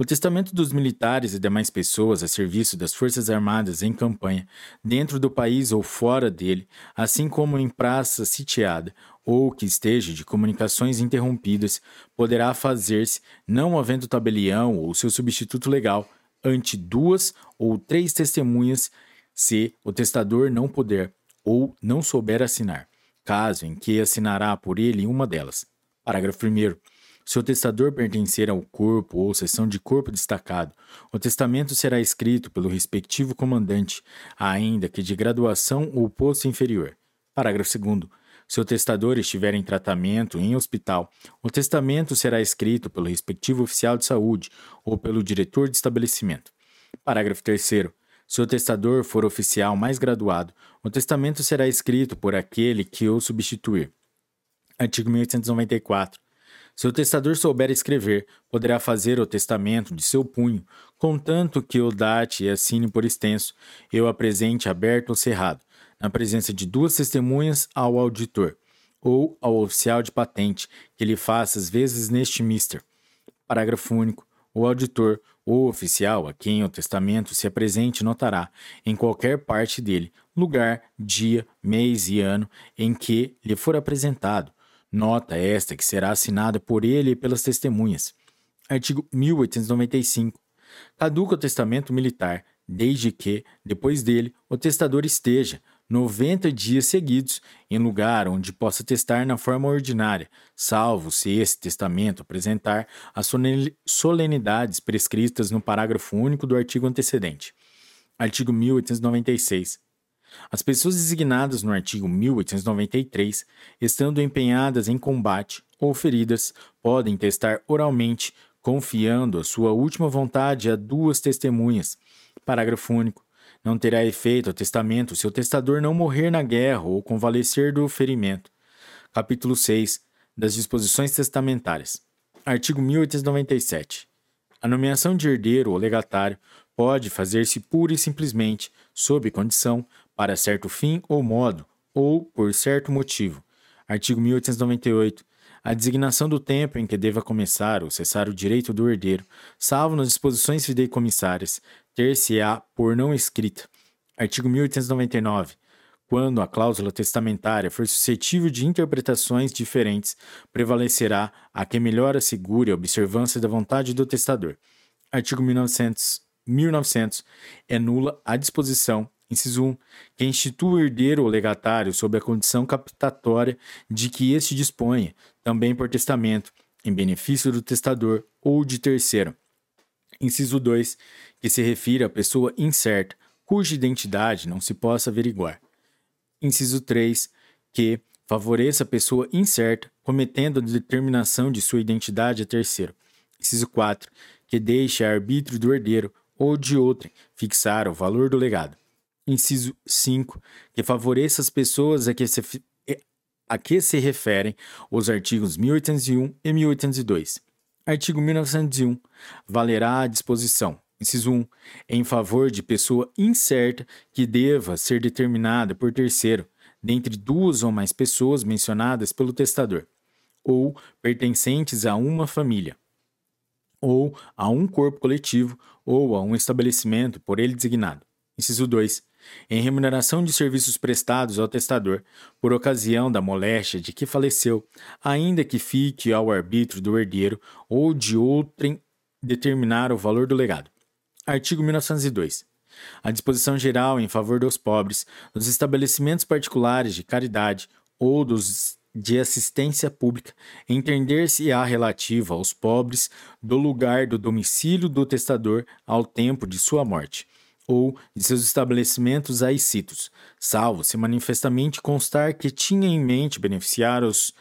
O testamento dos militares e demais pessoas a serviço das Forças Armadas em campanha, dentro do país ou fora dele, assim como em praça sitiada ou que esteja de comunicações interrompidas, poderá fazer-se, não havendo tabelião ou seu substituto legal, ante duas ou três testemunhas, se o testador não puder ou não souber assinar caso em que assinará por ele uma delas. Parágrafo 1. Se o testador pertencer ao corpo ou seção de corpo destacado, o testamento será escrito pelo respectivo comandante, ainda que de graduação ou posto inferior. Parágrafo 2. Se o testador estiver em tratamento em hospital, o testamento será escrito pelo respectivo oficial de saúde ou pelo diretor de estabelecimento. Parágrafo 3. Se o testador for oficial mais graduado, o testamento será escrito por aquele que o substituir. Artigo 1894. Se o testador souber escrever, poderá fazer o testamento de seu punho, contanto que o date e assine por extenso, e o apresente aberto ou cerrado, na presença de duas testemunhas ao auditor, ou ao oficial de patente, que lhe faça as vezes neste mister. Parágrafo único. O auditor ou oficial a quem o testamento se apresente notará, em qualquer parte dele, lugar, dia, mês e ano em que lhe for apresentado. Nota esta que será assinada por ele e pelas testemunhas. Artigo 1895. Caduca o testamento militar, desde que, depois dele, o testador esteja, 90 dias seguidos em lugar onde possa testar na forma ordinária, salvo se esse testamento apresentar as solenidades prescritas no parágrafo único do artigo antecedente. Artigo 1896. As pessoas designadas no artigo 1893, estando empenhadas em combate ou feridas, podem testar oralmente, confiando a sua última vontade a duas testemunhas. Parágrafo único. Não terá efeito o testamento se o testador não morrer na guerra ou convalescer do ferimento. Capítulo 6 das Disposições Testamentárias. Artigo 1897. A nomeação de herdeiro ou legatário pode fazer-se pura e simplesmente, sob condição, para certo fim ou modo, ou por certo motivo. Artigo 1898 a designação do tempo em que deva começar ou cessar o direito do herdeiro, salvo nas disposições fideicomissárias, ter-se-á por não escrita. Artigo 1899. Quando a cláusula testamentária for suscetível de interpretações diferentes, prevalecerá a que melhor assegure a observância da vontade do testador. Artigo 1900. 1900 é nula a disposição Inciso 1. Que institua o herdeiro ou legatário sob a condição captatória de que este disponha, também por testamento, em benefício do testador ou de terceiro. Inciso 2. Que se refira à pessoa incerta, cuja identidade não se possa averiguar. Inciso 3. Que favoreça a pessoa incerta, cometendo a determinação de sua identidade a terceiro. Inciso 4. Que deixe a arbítrio do herdeiro ou de outrem fixar o valor do legado. Inciso 5. Que favoreça as pessoas a que se, a que se referem os artigos 1801 e 1802. Artigo 1901. Valerá a disposição. Inciso 1. Em favor de pessoa incerta que deva ser determinada por terceiro, dentre duas ou mais pessoas mencionadas pelo testador, ou pertencentes a uma família, ou a um corpo coletivo, ou a um estabelecimento por ele designado. Inciso 2 em remuneração de serviços prestados ao testador por ocasião da moléstia de que faleceu, ainda que fique ao arbítrio do herdeiro ou de outrem determinar o valor do legado. Artigo 1902. A disposição geral em favor dos pobres, dos estabelecimentos particulares de caridade ou dos de assistência pública, entender-se-á relativa aos pobres do lugar do domicílio do testador ao tempo de sua morte ou de seus estabelecimentos aicitos, salvo se manifestamente constar que tinha em mente beneficiar os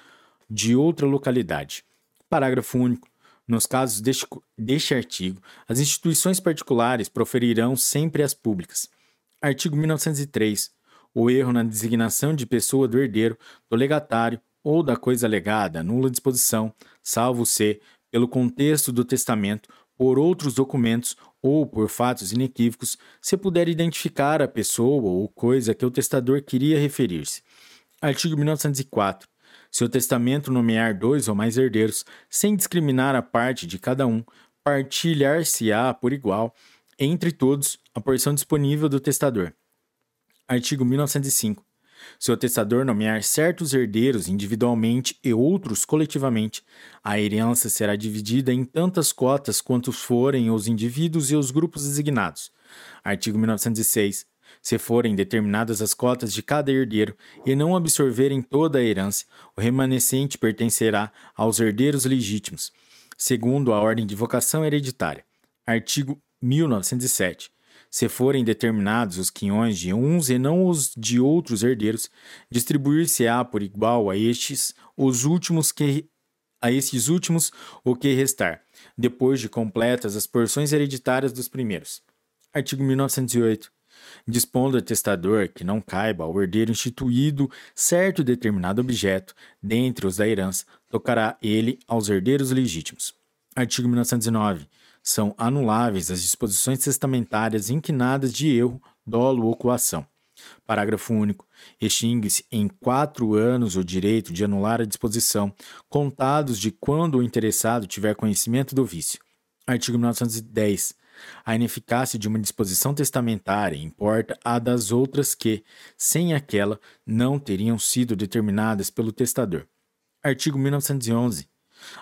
de outra localidade. Parágrafo único. Nos casos deste, deste artigo, as instituições particulares proferirão sempre as públicas. Artigo 1903. O erro na designação de pessoa do herdeiro, do legatário ou da coisa legada, nula disposição, salvo se, pelo contexto do testamento, por outros documentos ou por fatos inequívocos, se puder identificar a pessoa ou coisa que o testador queria referir-se. Artigo 1904. Se o testamento nomear dois ou mais herdeiros, sem discriminar a parte de cada um, partilhar-se-á por igual, entre todos, a porção disponível do testador. Artigo 1905. Se o testador nomear certos herdeiros individualmente e outros coletivamente, a herança será dividida em tantas cotas quantos forem os indivíduos e os grupos designados. Artigo 1906. Se forem determinadas as cotas de cada herdeiro e não absorverem toda a herança, o remanescente pertencerá aos herdeiros legítimos, segundo a ordem de vocação hereditária. Artigo 1907 se forem determinados os quinhões de uns e não os de outros herdeiros, distribuir-se-á por igual a estes os últimos que a estes últimos o que restar, depois de completas as porções hereditárias dos primeiros. Artigo 1908. dispondo o testador que não caiba ao herdeiro instituído certo determinado objeto, dentre os da herança, tocará ele aos herdeiros legítimos. Artigo 1909. São anuláveis as disposições testamentárias inquinadas de erro, dolo ou coação. Parágrafo único. Extingue-se em quatro anos o direito de anular a disposição, contados de quando o interessado tiver conhecimento do vício. Artigo 1910. A ineficácia de uma disposição testamentária importa a das outras que, sem aquela, não teriam sido determinadas pelo testador. Artigo 1911.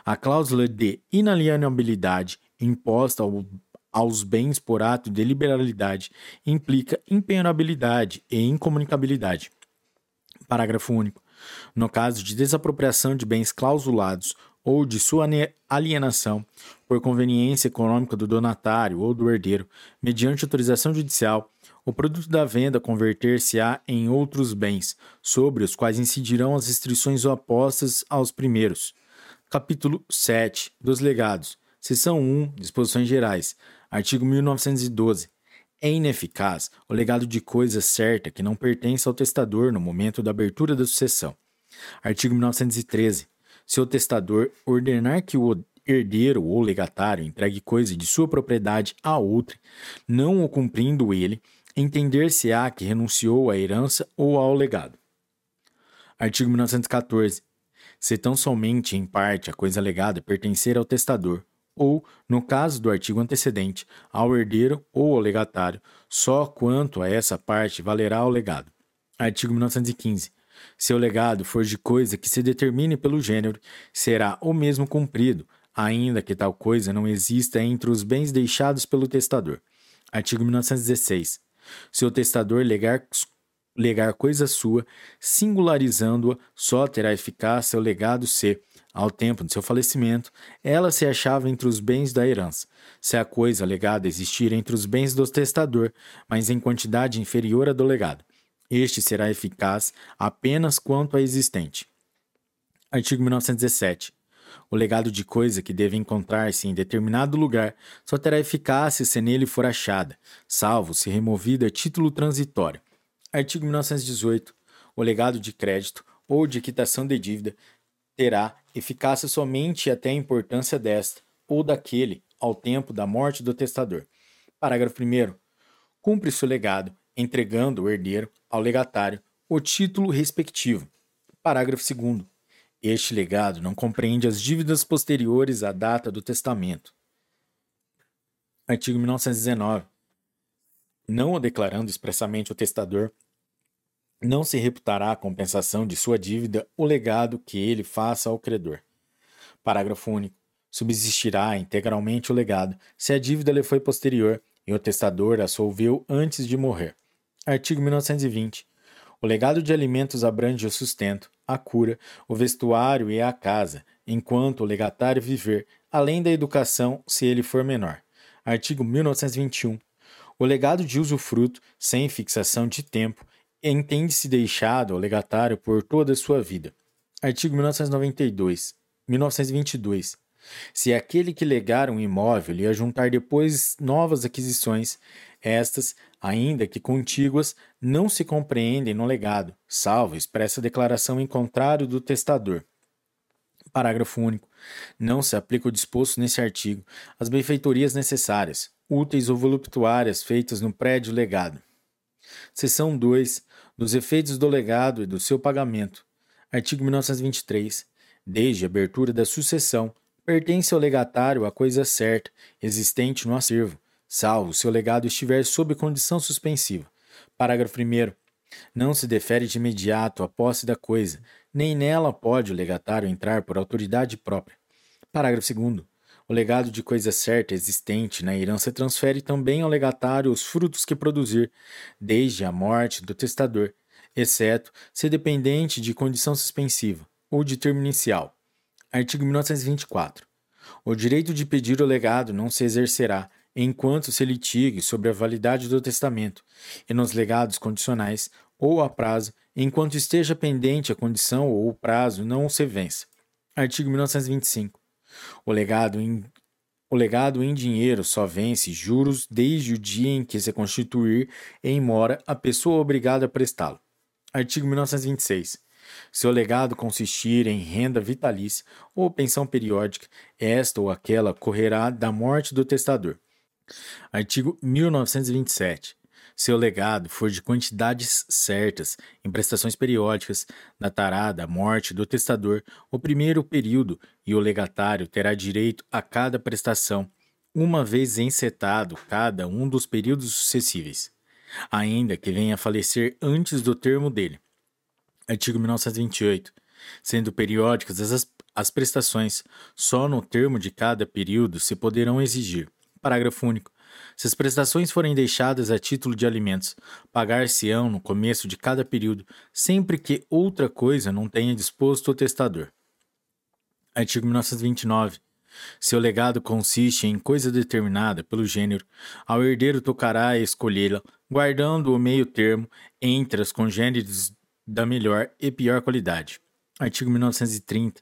A cláusula de inalienabilidade imposta ao, aos bens por ato de liberalidade implica impenhorabilidade e incomunicabilidade. Parágrafo único. No caso de desapropriação de bens clausulados ou de sua alienação por conveniência econômica do donatário ou do herdeiro, mediante autorização judicial, o produto da venda converter-se-á em outros bens, sobre os quais incidirão as restrições opostas aos primeiros. Capítulo 7 dos Legados. Seção 1. Disposições Gerais. Artigo 1912. É ineficaz o legado de coisa certa que não pertence ao testador no momento da abertura da sucessão. Artigo 1913. Se o testador ordenar que o herdeiro ou legatário entregue coisa de sua propriedade a outro, não o cumprindo ele, entender-se-á que renunciou à herança ou ao legado. Artigo 1914. Se tão somente em parte a coisa legada pertencer ao testador, ou, no caso do artigo antecedente, ao herdeiro ou ao legatário, só quanto a essa parte valerá o legado. Artigo 1915. Se o legado for de coisa que se determine pelo gênero, será o mesmo cumprido, ainda que tal coisa não exista entre os bens deixados pelo testador. Artigo 1916. Se o testador legar, legar coisa sua, singularizando-a, só terá eficácia o legado se, ao tempo de seu falecimento, ela se achava entre os bens da herança. Se a coisa legada existir entre os bens do testador, mas em quantidade inferior à do legado, este será eficaz apenas quanto a existente. Artigo 1917. O legado de coisa que deve encontrar-se em determinado lugar só terá eficácia se nele for achada, salvo se removida a título transitório. Artigo 1918. O legado de crédito ou de quitação de dívida terá eficácia somente até a importância desta ou daquele ao tempo da morte do testador. Parágrafo 1. Cumpre-se o legado entregando o herdeiro ao legatário o título respectivo. Parágrafo 2. Este legado não compreende as dívidas posteriores à data do testamento. Artigo 1919. Não o declarando expressamente o testador, não se reputará a compensação de sua dívida o legado que ele faça ao credor. Parágrafo único. Subsistirá integralmente o legado se a dívida lhe foi posterior e o testador a solveu antes de morrer. Artigo 1920. O legado de alimentos abrange o sustento, a cura, o vestuário e a casa, enquanto o legatário viver, além da educação, se ele for menor. Artigo 1921. O legado de usufruto, sem fixação de tempo, entende-se deixado ao legatário por toda a sua vida. Artigo 1992. 1922. Se aquele que legar um imóvel lhe ajuntar depois novas aquisições, estas, ainda que contíguas, não se compreendem no legado, salvo expressa declaração em contrário do testador. Parágrafo único. Não se aplica o disposto nesse artigo às benfeitorias necessárias, úteis ou voluptuárias feitas no prédio legado. Seção 2. Dos efeitos do legado e do seu pagamento. Artigo 1923. Desde a abertura da sucessão, pertence ao legatário a coisa certa, existente no acervo, salvo se o legado estiver sob condição suspensiva. Parágrafo 1. Não se defere de imediato a posse da coisa, nem nela pode o legatário entrar por autoridade própria. Parágrafo 2. O legado de coisa certa existente na herança transfere também ao legatário os frutos que produzir, desde a morte do testador, exceto se dependente de condição suspensiva ou de termo inicial. Artigo 1924. O direito de pedir o legado não se exercerá enquanto se litigue sobre a validade do testamento, e nos legados condicionais ou a prazo, enquanto esteja pendente a condição ou o prazo não se vença. Artigo 1925. O legado O legado em dinheiro só vence juros desde o dia em que se constituir em mora a pessoa obrigada a prestá-lo. Artigo 1926. Se o legado consistir em renda vitalícia ou pensão periódica, esta ou aquela correrá da morte do testador. Artigo 1927. Se o legado for de quantidades certas, em prestações periódicas, datará da morte do testador o primeiro período e o legatário terá direito a cada prestação, uma vez encetado cada um dos períodos sucessíveis, ainda que venha a falecer antes do termo dele. Artigo 1928. Sendo periódicas as, as prestações, só no termo de cada período se poderão exigir. Parágrafo único. Se as prestações forem deixadas a título de alimentos, pagar-se-ão no começo de cada período, sempre que outra coisa não tenha disposto o testador. Artigo 1929. Se o legado consiste em coisa determinada pelo gênero, ao herdeiro tocará escolhê-la, guardando o meio termo entre as congêneres da melhor e pior qualidade. Artigo 1930.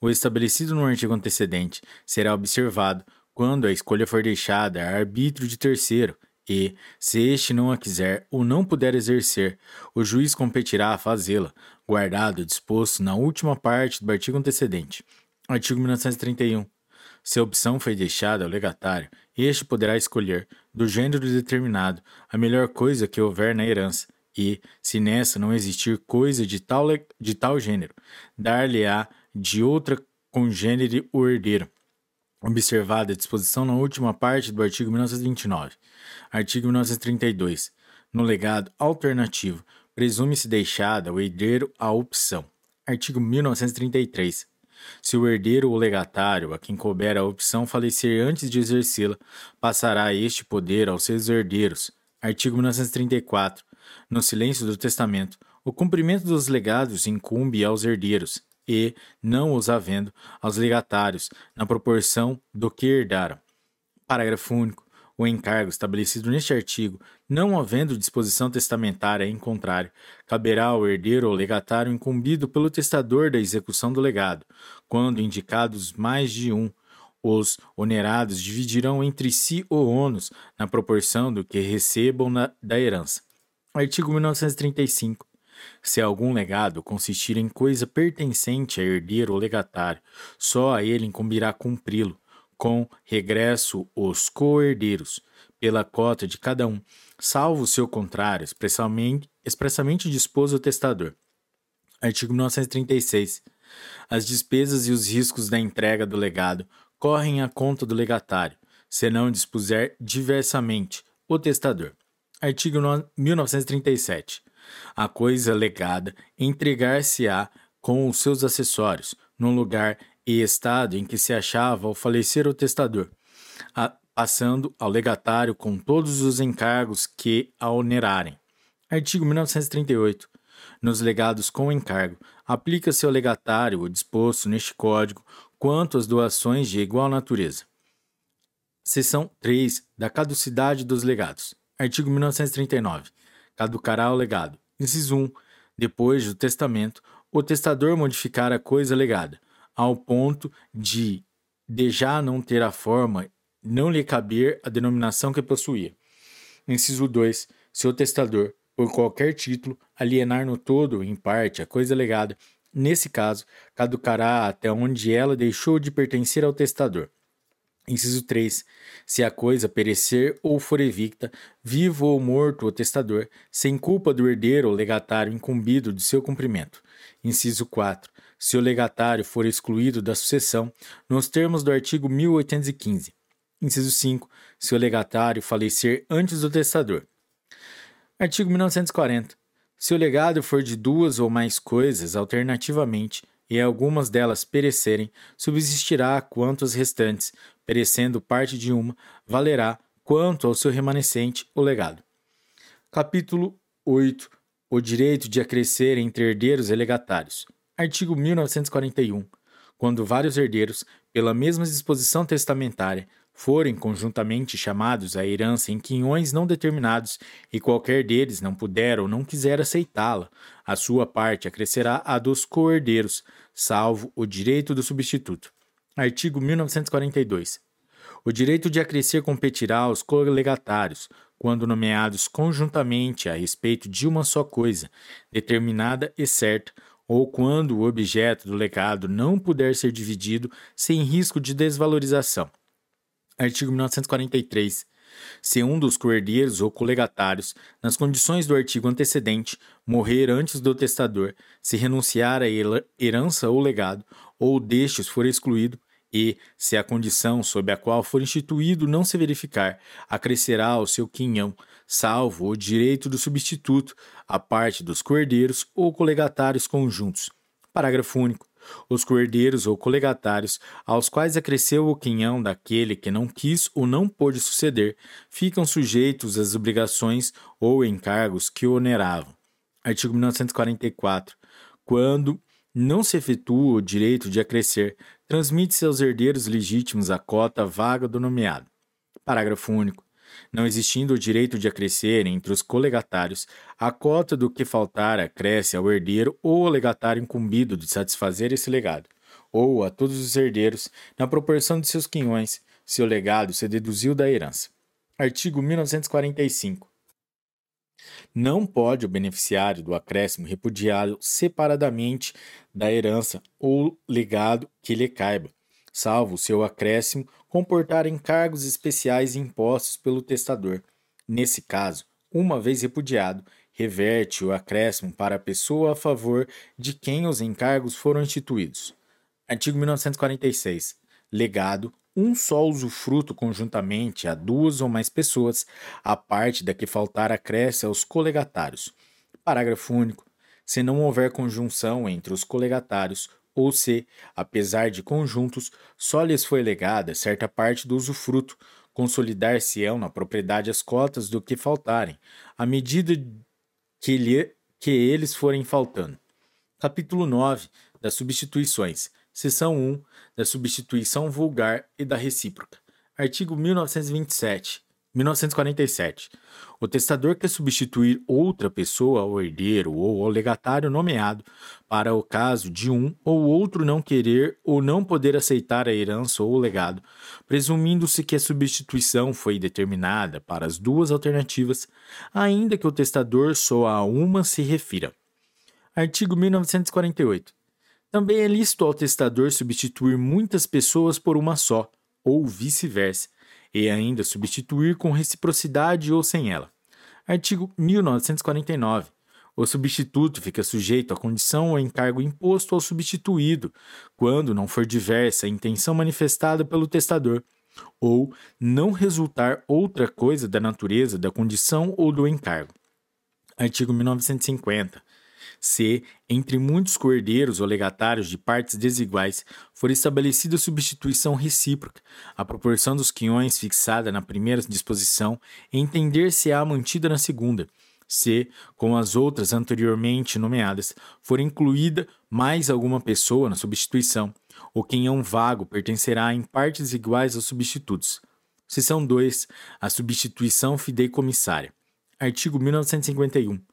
O estabelecido no artigo antecedente será observado quando a escolha for deixada a arbítrio de terceiro, e, se este não a quiser ou não puder exercer, o juiz competirá a fazê-la, guardado o disposto na última parte do artigo antecedente. Artigo 1931. Se a opção foi deixada ao legatário, este poderá escolher, do gênero determinado, a melhor coisa que houver na herança, e, se nessa não existir coisa de tal, de tal gênero, dar-lhe-á de outra congênere o herdeiro observada a disposição na última parte do artigo 1929. Artigo 1932. No legado alternativo, presume-se deixada ao herdeiro a opção. Artigo 1933. Se o herdeiro ou legatário a quem couber a opção falecer antes de exercê-la, passará este poder aos seus herdeiros. Artigo 1934. No silêncio do testamento, o cumprimento dos legados incumbe aos herdeiros e, não os havendo, aos legatários, na proporção do que herdaram. Parágrafo único. O encargo estabelecido neste artigo, não havendo disposição testamentária em contrário, caberá ao herdeiro ou legatário incumbido pelo testador da execução do legado, quando indicados mais de um. Os onerados dividirão entre si o ônus na proporção do que recebam na, da herança. Artigo 1935. Se algum legado consistir em coisa pertencente a herdeiro ou legatário, só a ele incumbirá cumpri-lo, com regresso os co-herdeiros, pela cota de cada um, salvo o seu contrário, expressamente, expressamente o testador. Artigo 1936. As despesas e os riscos da entrega do legado correm à conta do legatário, se não dispuser diversamente o testador. Artigo 1937. A coisa legada entregar-se-á com os seus acessórios, no lugar e estado em que se achava ao falecer o testador, a, passando ao legatário com todos os encargos que a onerarem. Artigo 1938. Nos legados com encargo, aplica-se ao legatário o disposto neste Código quanto às doações de igual natureza. Seção 3 da caducidade dos legados. Artigo 1939 caducará o legado. Inciso 1. Depois do testamento, o testador modificar a coisa legada, ao ponto de, de já não ter a forma, não lhe caber a denominação que possuía. Inciso 2. Se o testador, por qualquer título, alienar no todo ou em parte a coisa legada, nesse caso, caducará até onde ela deixou de pertencer ao testador. Inciso 3. Se a coisa perecer ou for evicta, vivo ou morto o testador, sem culpa do herdeiro ou legatário incumbido de seu cumprimento. Inciso 4. Se o legatário for excluído da sucessão, nos termos do artigo 1815. Inciso 5. Se o legatário falecer antes do testador. Artigo 1940. Se o legado for de duas ou mais coisas alternativamente, e algumas delas perecerem, subsistirá quanto as restantes, perecendo parte de uma, valerá quanto ao seu remanescente o legado. Capítulo 8 O direito de acrescer entre herdeiros e legatários. Artigo 1941. Quando vários herdeiros, pela mesma disposição testamentária, forem conjuntamente chamados à herança em quinhões não determinados e qualquer deles não puder ou não quiser aceitá-la, a sua parte acrescerá a dos co-herdeiros, salvo o direito do substituto. Artigo 1942. O direito de acrescer competirá aos colegatários, quando nomeados conjuntamente a respeito de uma só coisa, determinada e certa, ou quando o objeto do legado não puder ser dividido sem risco de desvalorização. Artigo 1943. Se um dos coerdeiros ou colegatários, nas condições do artigo antecedente, morrer antes do testador, se renunciar à herança ou legado, ou destes for excluído, e, se a condição sob a qual for instituído não se verificar, acrescerá ao seu quinhão, salvo o direito do substituto, a parte dos coerdeiros ou colegatários conjuntos. Parágrafo único. Os coerdeiros ou colegatários, aos quais acresceu o quinhão daquele que não quis ou não pôde suceder, ficam sujeitos às obrigações ou encargos que oneravam. Artigo 1944. Quando não se efetua o direito de acrescer, transmite-se aos herdeiros legítimos a cota vaga do nomeado. Parágrafo único. Não existindo o direito de acrescer entre os colegatários, a cota do que faltar acresce ao herdeiro ou ao legatário incumbido de satisfazer esse legado, ou a todos os herdeiros, na proporção de seus quinhões, se o legado se deduziu da herança. Artigo 1945. Não pode o beneficiário do acréscimo repudiá-lo separadamente da herança ou legado que lhe caiba, salvo o seu acréscimo comportar encargos especiais impostos pelo testador. Nesse caso, uma vez repudiado, reverte o acréscimo para a pessoa a favor de quem os encargos foram instituídos. Artigo 1946. Legado um só usufruto conjuntamente a duas ou mais pessoas, a parte da que faltar acresce aos colegatários. Parágrafo único. Se não houver conjunção entre os colegatários, ou se, apesar de conjuntos, só lhes foi legada certa parte do usufruto, consolidar-se-ão na propriedade as cotas do que faltarem, à medida que, lhe, que eles forem faltando. Capítulo 9 das substituições. Seção 1 da substituição vulgar e da recíproca. Artigo 1927. 1947. O testador quer substituir outra pessoa ao herdeiro ou ao legatário nomeado, para o caso de um ou outro não querer ou não poder aceitar a herança ou o legado, presumindo-se que a substituição foi determinada para as duas alternativas, ainda que o testador só a uma se refira. Artigo 1948. Também é lícito ao testador substituir muitas pessoas por uma só, ou vice-versa, e ainda substituir com reciprocidade ou sem ela. Artigo 1949. O substituto fica sujeito à condição ou encargo imposto ao substituído, quando não for diversa a intenção manifestada pelo testador, ou não resultar outra coisa da natureza da condição ou do encargo. Artigo 1950 se, entre muitos coerdeiros ou legatários de partes desiguais, for estabelecida substituição recíproca, a proporção dos quinhões fixada na primeira disposição entender-se-á mantida na segunda, se, com as outras anteriormente nomeadas, for incluída mais alguma pessoa na substituição, o quinhão vago pertencerá em partes iguais aos substitutos. Seção 2. A substituição fideicomissária. Artigo 1951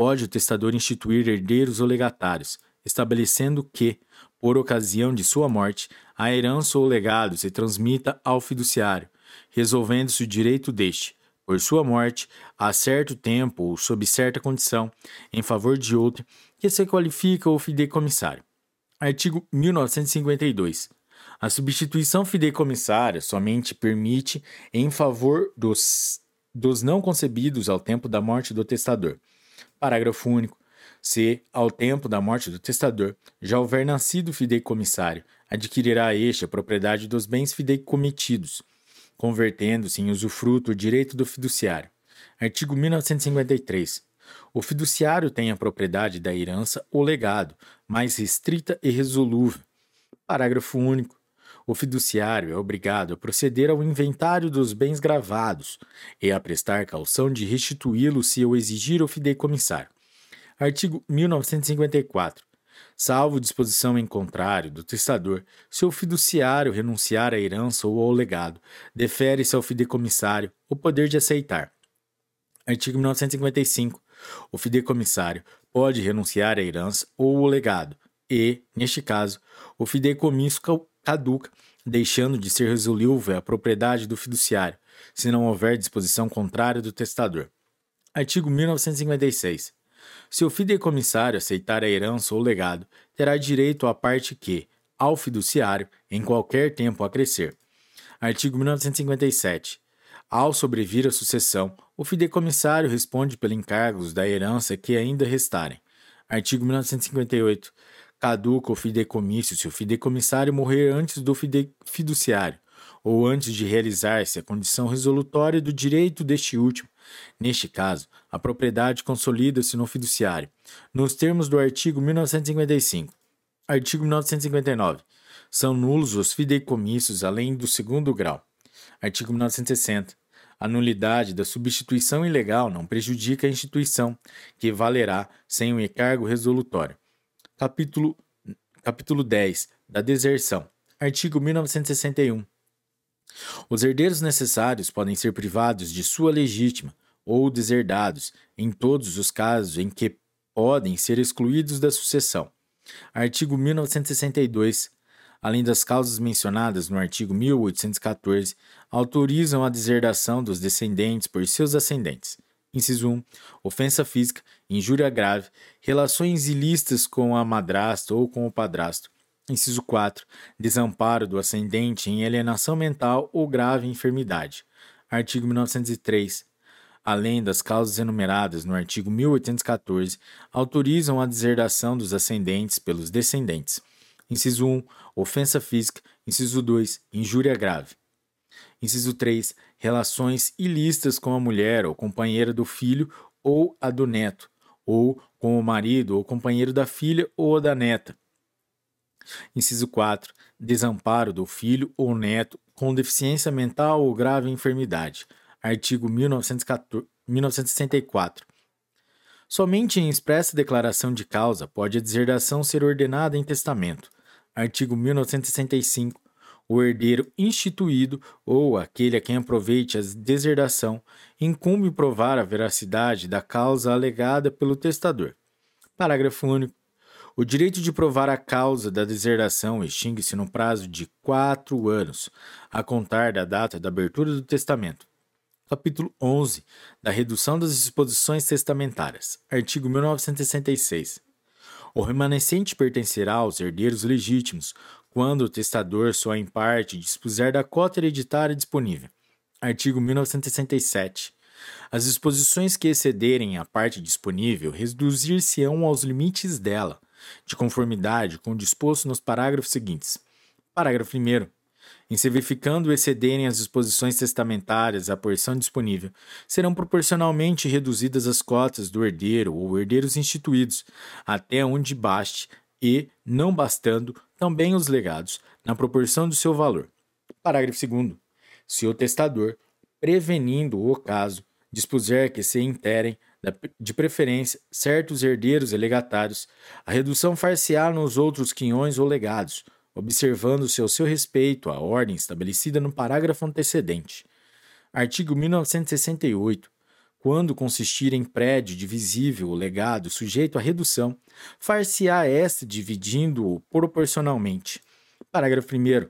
pode o testador instituir herdeiros ou legatários, estabelecendo que, por ocasião de sua morte, a herança ou legado se transmita ao fiduciário, resolvendo-se o direito deste, por sua morte, a certo tempo ou sob certa condição, em favor de outro, que se qualifica o fideicomissário. Artigo 1952. A substituição fideicomissária somente permite em favor dos, dos não concebidos ao tempo da morte do testador, Parágrafo único. Se, ao tempo da morte do testador, já houver nascido fideicomissário, adquirirá este a propriedade dos bens fideicometidos, convertendo-se em usufruto o direito do fiduciário. Artigo 1953. O fiduciário tem a propriedade da herança ou legado, mais restrita e resolúvel. Parágrafo único. O fiduciário é obrigado a proceder ao inventário dos bens gravados e a prestar calção de restituí-los se o exigir o fideicomissário. Artigo 1954. Salvo disposição em contrário do testador, se o fiduciário renunciar à herança ou ao legado, defere-se ao fideicomissário o poder de aceitar. Artigo 1955. O fideicomissário pode renunciar à herança ou ao legado, e, neste caso, o fideicomisso caduca deixando de ser resolúvel a propriedade do fiduciário, se não houver disposição contrária do testador. Artigo 1956. Se o fideicomissário aceitar a herança ou legado, terá direito à parte que, ao fiduciário, em qualquer tempo a crescer. Artigo 1957. Ao sobrevir a sucessão, o fideicomissário responde pelos encargos da herança que ainda restarem. Artigo 1958. Caduca o fideicomisso se o fideicomissário morrer antes do fiduciário ou antes de realizar-se a condição resolutória do direito deste último. Neste caso, a propriedade consolida-se no fiduciário, nos termos do artigo 1955. Artigo 1959. São nulos os fideicomissos além do segundo grau. Artigo 1960. A nulidade da substituição ilegal não prejudica a instituição, que valerá sem o encargo resolutório. Capítulo, capítulo 10 da deserção. Artigo 1961. Os herdeiros necessários podem ser privados de sua legítima ou deserdados em todos os casos em que podem ser excluídos da sucessão. Artigo 1962 além das causas mencionadas no artigo 1814, autorizam a deserdação dos descendentes por seus ascendentes. Inciso 1. Ofensa física, injúria grave, relações ilícitas com a madrasta ou com o padrasto. Inciso 4. Desamparo do ascendente em alienação mental ou grave enfermidade. Artigo 1903. Além das causas enumeradas no artigo 1814, autorizam a deserdação dos ascendentes pelos descendentes. Inciso 1, ofensa física. Inciso 2, injúria grave. Inciso 3, relações ilícitas com a mulher ou companheira do filho ou a do neto, ou com o marido ou companheiro da filha ou da neta. Inciso 4, desamparo do filho ou neto com deficiência mental ou grave enfermidade. Artigo 1914, 1964. Somente em expressa declaração de causa pode a deserdação ser ordenada em testamento artigo 1965, o herdeiro instituído ou aquele a quem aproveite a deserdação incumbe provar a veracidade da causa alegada pelo testador. Parágrafo único. O direito de provar a causa da deserdação extingue-se no prazo de quatro anos, a contar da data da abertura do testamento. Capítulo 11 da Redução das Disposições Testamentárias. Artigo 1966. O remanescente pertencerá aos herdeiros legítimos, quando o testador só em parte dispuser da cota hereditária disponível. Artigo 1967. As disposições que excederem a parte disponível reduzir-se-ão aos limites dela, de conformidade com o disposto nos parágrafos seguintes. Parágrafo 1 em se verificando excederem as disposições testamentárias a porção disponível, serão proporcionalmente reduzidas as cotas do herdeiro ou herdeiros instituídos, até onde baste, e, não bastando, também os legados, na proporção do seu valor. Parágrafo 2. Se o testador, prevenindo o caso, dispuser que se interem, de preferência, certos herdeiros e legatários, a redução far-se-á nos outros quinhões ou legados, observando-se ao seu respeito a ordem estabelecida no parágrafo antecedente. Artigo 1968. Quando consistir em prédio divisível o legado sujeito à redução, far-se-á esta dividindo-o proporcionalmente. Parágrafo 1.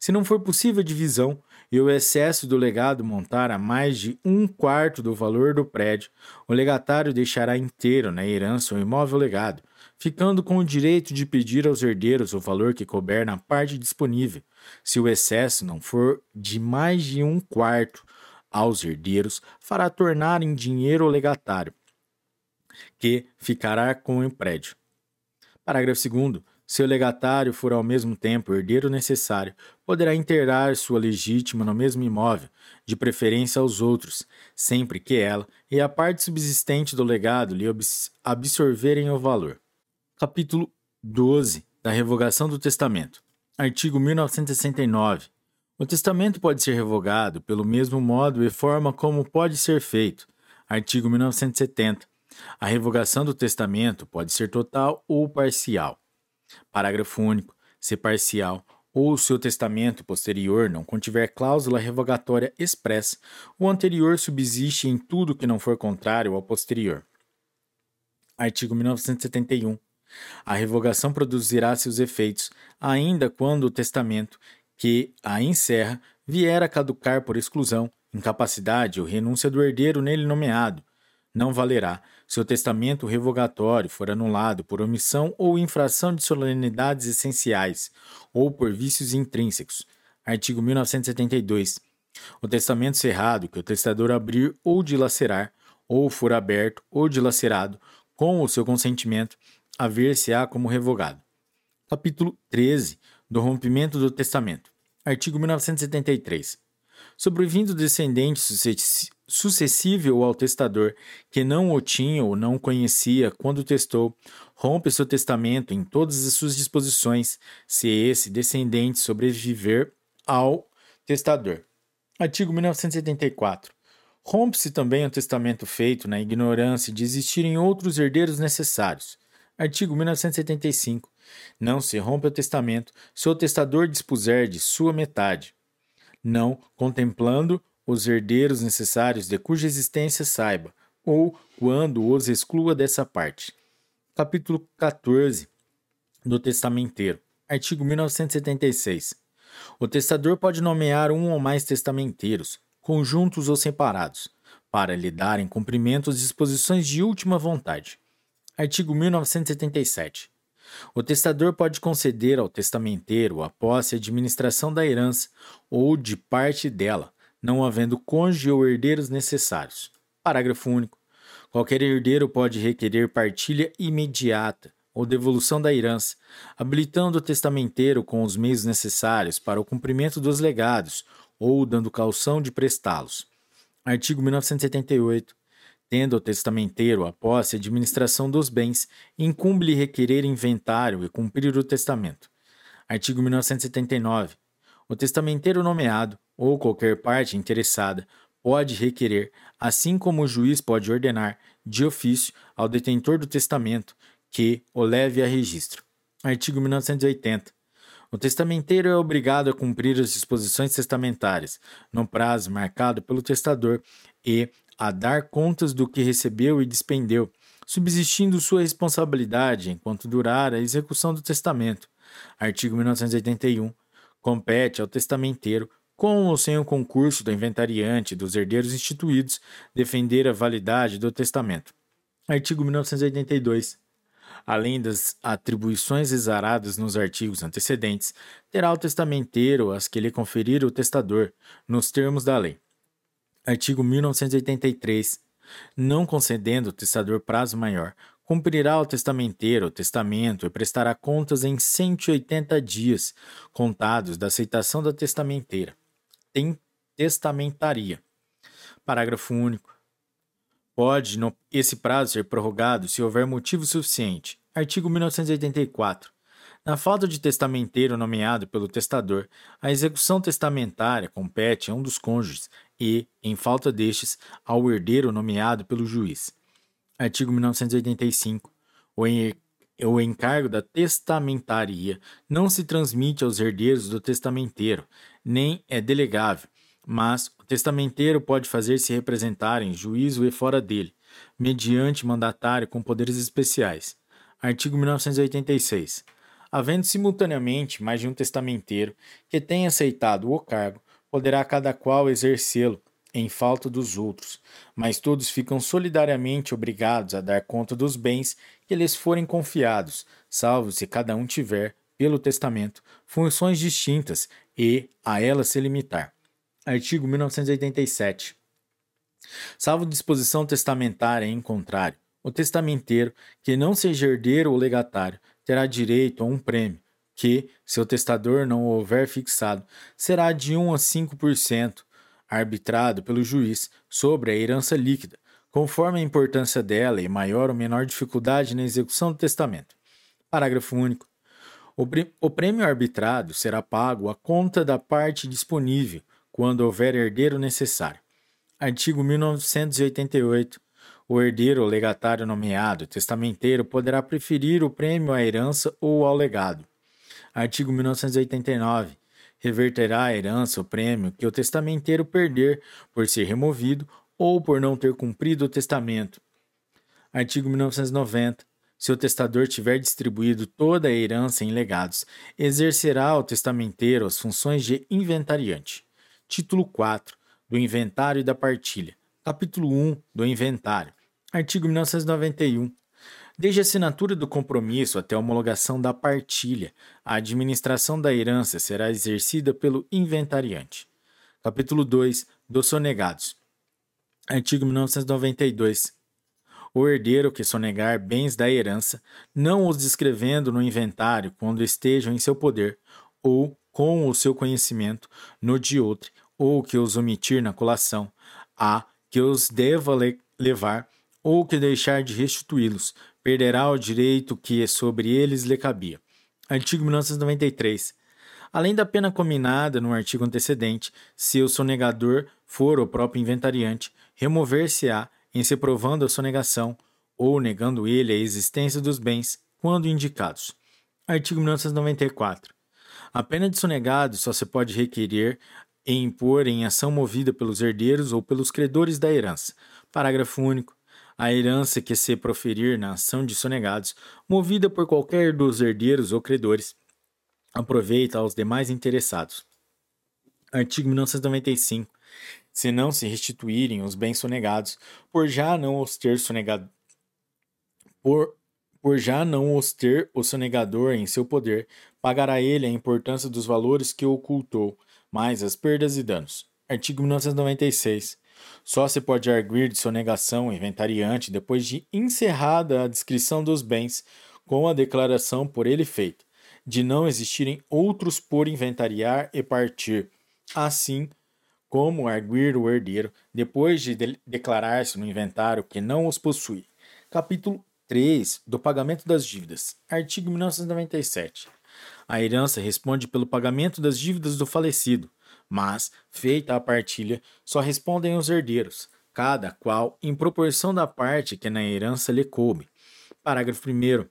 Se não for possível divisão, e o excesso do legado montar a mais de um quarto do valor do prédio, o legatário deixará inteiro na herança o imóvel legado, ficando com o direito de pedir aos herdeiros o valor que couber na parte disponível, se o excesso não for de mais de um quarto aos herdeiros, fará tornar em dinheiro o legatário, que ficará com o prédio. Parágrafo 2. Se o legatário for ao mesmo tempo herdeiro necessário, poderá enterrar sua legítima no mesmo imóvel, de preferência aos outros, sempre que ela e a parte subsistente do legado lhe absorverem o valor. Capítulo 12 da Revogação do Testamento. Artigo 1969. O testamento pode ser revogado pelo mesmo modo e forma como pode ser feito. Artigo 1970. A revogação do testamento pode ser total ou parcial. Parágrafo único. Se parcial ou o seu testamento posterior não contiver cláusula revogatória expressa, o anterior subsiste em tudo que não for contrário ao posterior. Artigo 1971. A revogação produzirá seus efeitos, ainda quando o testamento, que a encerra vier a caducar por exclusão, incapacidade ou renúncia do herdeiro nele nomeado, não valerá se o testamento revogatório for anulado por omissão ou infração de solenidades essenciais ou por vícios intrínsecos. Artigo 1972. O testamento cerrado que o testador abrir ou dilacerar, ou for aberto ou dilacerado, com o seu consentimento, haver-se-á como revogado. Capítulo 13 do rompimento do testamento. Artigo 1973. Sobrevindo descendente sucessível ao testador, que não o tinha ou não conhecia quando testou, rompe seu testamento em todas as suas disposições, se esse descendente sobreviver ao testador. Artigo 1974. Rompe-se também o testamento feito na ignorância de existirem outros herdeiros necessários. Artigo 1975. Não se rompe o testamento se o testador dispuser de sua metade, não contemplando os herdeiros necessários de cuja existência saiba, ou quando os exclua dessa parte. Capítulo 14 do Testamenteiro. Artigo 1976. O testador pode nomear um ou mais testamenteiros, conjuntos ou separados, para lhe darem cumprimento às disposições de última vontade. Artigo 1977. O testador pode conceder ao testamenteiro a posse e administração da herança ou de parte dela, não havendo cônjuge ou herdeiros necessários. Parágrafo único. Qualquer herdeiro pode requerer partilha imediata ou devolução da herança, habilitando o testamenteiro com os meios necessários para o cumprimento dos legados ou dando calção de prestá-los. Artigo 1978. Tendo o testamenteiro a posse e administração dos bens, incumbe-lhe requerer inventário e cumprir o testamento. Artigo 1979. O testamenteiro nomeado, ou qualquer parte interessada, pode requerer, assim como o juiz pode ordenar, de ofício, ao detentor do testamento, que o leve a registro. Artigo 1980. O testamenteiro é obrigado a cumprir as disposições testamentárias, no prazo marcado pelo testador, e a dar contas do que recebeu e despendeu, subsistindo sua responsabilidade enquanto durar a execução do testamento. Artigo 1981. Compete ao testamenteiro, com ou sem o concurso do inventariante dos herdeiros instituídos, defender a validade do testamento. Artigo 1982. Além das atribuições exaradas nos artigos antecedentes, terá o testamenteiro as que lhe conferir o testador, nos termos da lei. Artigo 1983. Não concedendo o testador prazo maior, cumprirá o testamenteiro o testamento e prestará contas em 180 dias, contados da aceitação da testamenteira. Tem testamentaria. Parágrafo único. Pode no, esse prazo ser prorrogado se houver motivo suficiente. Artigo 1984. Na falta de testamenteiro nomeado pelo testador, a execução testamentária compete a um dos cônjuges e, em falta destes, ao herdeiro nomeado pelo juiz. Artigo 1985. O encargo da testamentaria não se transmite aos herdeiros do testamenteiro, nem é delegável, mas o testamenteiro pode fazer-se representar em juízo e fora dele, mediante mandatário com poderes especiais. Artigo 1986. Havendo simultaneamente mais de um testamenteiro que tenha aceitado o cargo, poderá cada qual exercê-lo em falta dos outros, mas todos ficam solidariamente obrigados a dar conta dos bens que lhes forem confiados, salvo se cada um tiver, pelo testamento, funções distintas e a elas se limitar. Artigo 1987. Salvo disposição testamentária em contrário, o testamenteiro, que não seja herdeiro ou legatário, terá direito a um prêmio, que, se o testador não houver fixado, será de 1 a 5%, arbitrado pelo juiz, sobre a herança líquida, conforme a importância dela e maior ou menor dificuldade na execução do testamento. Parágrafo único. O prêmio arbitrado será pago à conta da parte disponível quando houver herdeiro necessário. Artigo 1988. O herdeiro ou legatário nomeado testamenteiro poderá preferir o prêmio à herança ou ao legado. Artigo 1989. Reverterá a herança o prêmio que o testamenteiro perder por ser removido ou por não ter cumprido o testamento. Artigo 1990. se o testador tiver distribuído toda a herança em legados, exercerá o testamenteiro as funções de inventariante. Título 4 do Inventário e da Partilha. Capítulo 1 do Inventário. Artigo 1991. Desde a assinatura do compromisso até a homologação da partilha, a administração da herança será exercida pelo inventariante. Capítulo 2 dos sonegados. Artigo 1992. O herdeiro que sonegar bens da herança, não os descrevendo no inventário quando estejam em seu poder, ou com o seu conhecimento no de outro, ou que os omitir na colação, a que os deva le levar, ou que deixar de restituí-los, perderá o direito que sobre eles lhe cabia. Artigo 1993. Além da pena combinada no artigo antecedente, se o sonegador for o próprio inventariante, remover-se-á em se provando a sonegação ou negando ele a existência dos bens quando indicados. Artigo 1994. A pena de sonegado só se pode requerer e impor em ação movida pelos herdeiros ou pelos credores da herança. Parágrafo único. A herança que se proferir na ação de sonegados, movida por qualquer dos herdeiros ou credores, aproveita aos demais interessados. Artigo 1995. Se não se restituírem os bens sonegados, por já não os ter sonegado, por, por já não os ter o sonegador em seu poder, pagará ele a importância dos valores que ocultou, mais as perdas e danos. Artigo 1996. Só se pode arguir de sonegação inventariante depois de encerrada a descrição dos bens, com a declaração por ele feita de não existirem outros por inventariar e partir, assim como arguir o herdeiro depois de, de declarar-se no inventário que não os possui. Capítulo 3 do pagamento das dívidas. Artigo 1997. A herança responde pelo pagamento das dívidas do falecido, mas, feita a partilha, só respondem os herdeiros, cada qual em proporção da parte que na herança lhe coube. Parágrafo 1